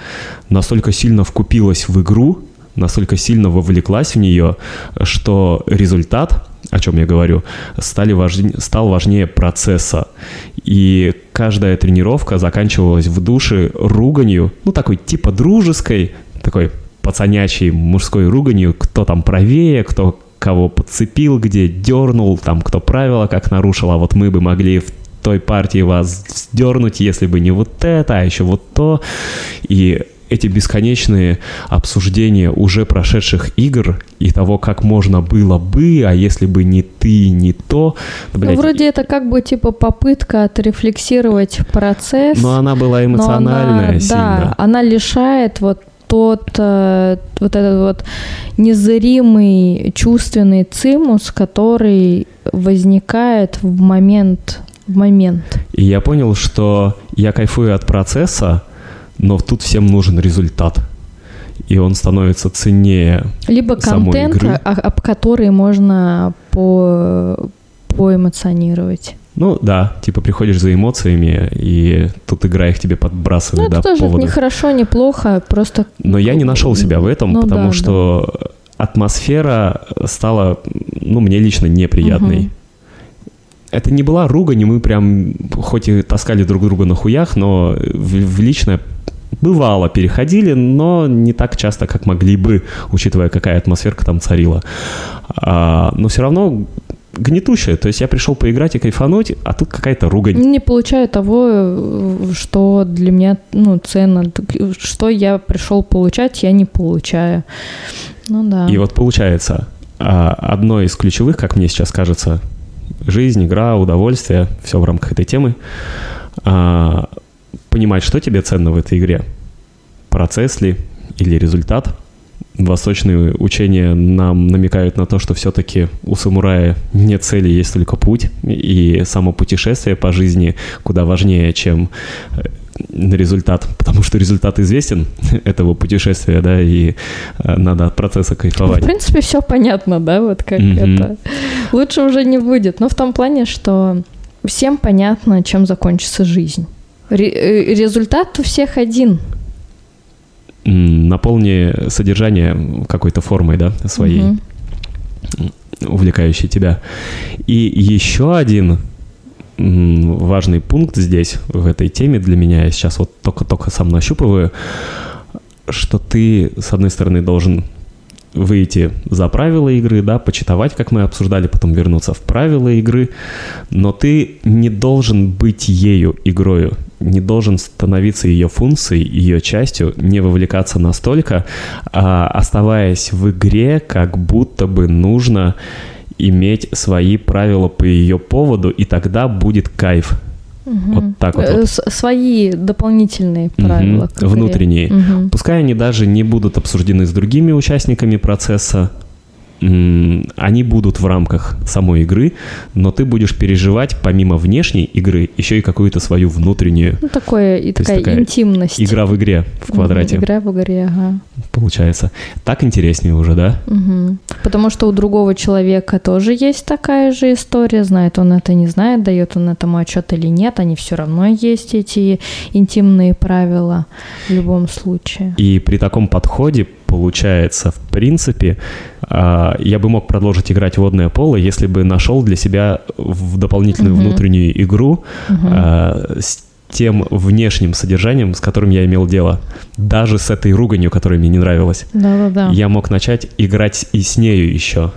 настолько сильно вкупилась в игру, настолько сильно вовлеклась в нее, что результат о чем я говорю, стали важнее, стал важнее процесса. И каждая тренировка заканчивалась в душе руганью, ну, такой типа дружеской, такой пацанячей мужской руганью, кто там правее, кто кого подцепил, где дернул, там, кто правила как нарушил, а вот мы бы могли в той партии вас сдернуть, если бы не вот это, а еще вот то. И эти бесконечные обсуждения уже прошедших игр и того, как можно было бы, а если бы не ты, не то. Ну, блядь, ну, вроде это как бы типа попытка отрефлексировать процесс. Но она была эмоциональная она, сильно. Да, она лишает вот тот э, вот этот вот незримый чувственный цимус, который возникает в момент в момент. И я понял, что я кайфую от процесса, но тут всем нужен результат. И он становится ценнее Либо контент, игры. об который можно по, поэмоционировать. Ну да, типа приходишь за эмоциями, и тут игра их тебе подбрасывает. Ну, это да, тоже поводы. не хорошо, не плохо, просто... Но я не нашел себя в этом, ну, потому да, что да. атмосфера стала, ну, мне лично неприятной. Угу это не была ругань, и мы прям, хоть и таскали друг друга на хуях, но в, в личное бывало переходили, но не так часто, как могли бы, учитывая, какая атмосферка там царила. А, но все равно гнетущая. То есть я пришел поиграть и кайфануть, а тут какая-то ругань. Не получаю того, что для меня ну, ценно. Что я пришел получать, я не получаю. Ну да. И вот получается, а, одно из ключевых, как мне сейчас кажется, жизнь, игра, удовольствие, все в рамках этой темы, а, понимать, что тебе ценно в этой игре. Процесс ли или результат – восточные учения нам намекают на то, что все-таки у самурая нет цели, есть только путь, и само путешествие по жизни куда важнее, чем э, результат, потому что результат известен этого путешествия, да, и э, надо от процесса кайфовать. В принципе, все понятно, да, вот как mm-hmm. это. Лучше уже не будет, но в том плане, что всем понятно, чем закончится жизнь. Э, результат у всех один – наполни содержание какой-то формой, да, своей, угу. увлекающей тебя. И еще один важный пункт здесь, в этой теме для меня, я сейчас вот только-только сам нащупываю, что ты, с одной стороны, должен выйти за правила игры, да, почитовать, как мы обсуждали, потом вернуться в правила игры, но ты не должен быть ею игрою, не должен становиться ее функцией, ее частью, не вовлекаться настолько, а оставаясь в игре, как будто бы нужно иметь свои правила по ее поводу, и тогда будет кайф. Угу. Вот так вот. вот. Свои дополнительные правила. Угу. Внутренние. Угу. Пускай они даже не будут обсуждены с другими участниками процесса, они будут в рамках самой игры, но ты будешь переживать помимо внешней игры еще и какую-то свою внутреннюю. Ну, такое, и такая, такая интимность. Игра в игре в квадрате. Игра в игре, ага. Получается. Так интереснее уже, да? Угу. Потому что у другого человека тоже есть такая же история, знает он это, не знает, дает он этому отчет или нет, они все равно есть эти интимные правила в любом случае. И при таком подходе получается, в принципе, а, я бы мог продолжить играть в водное поло, если бы нашел для себя в дополнительную uh-huh. внутреннюю игру uh-huh. с тем внешним содержанием, с которым я имел дело. Даже с этой руганью, которая мне не нравилась. Да-да-да. Я мог начать играть и с нею еще.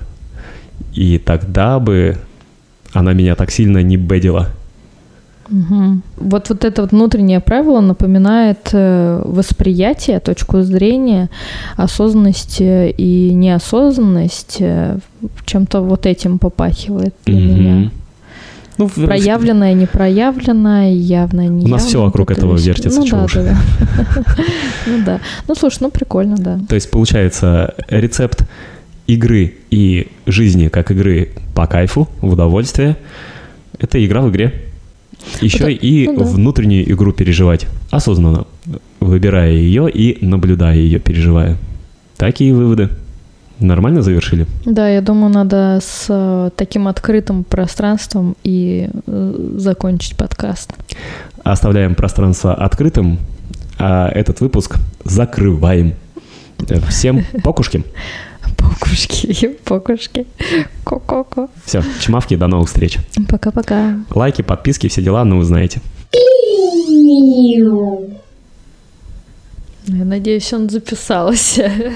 И тогда бы она меня так сильно не бедила. Угу. Вот, вот это вот внутреннее правило напоминает э, восприятие, точку зрения, осознанность и неосознанность. Э, чем-то вот этим попахивает для угу. меня. Ну, проявленное, непроявленное, явное, неявное. У нас все вокруг этого вертится, ну, да, да, да. ну да. Ну слушай, ну прикольно, да. То есть получается рецепт игры и жизни как игры по кайфу, в удовольствие, это игра в игре. Еще Это, и ну, да. внутреннюю игру переживать осознанно, выбирая ее и наблюдая ее, переживая. Такие выводы. Нормально завершили? Да, я думаю, надо с э, таким открытым пространством и э, закончить подкаст. Оставляем пространство открытым, а этот выпуск закрываем. Всем покушки. Покушки, покушки. Ко-ко-ко. Все, чмавки, до новых встреч. Пока-пока. Лайки, подписки, все дела, ну вы знаете. Я надеюсь, он записался.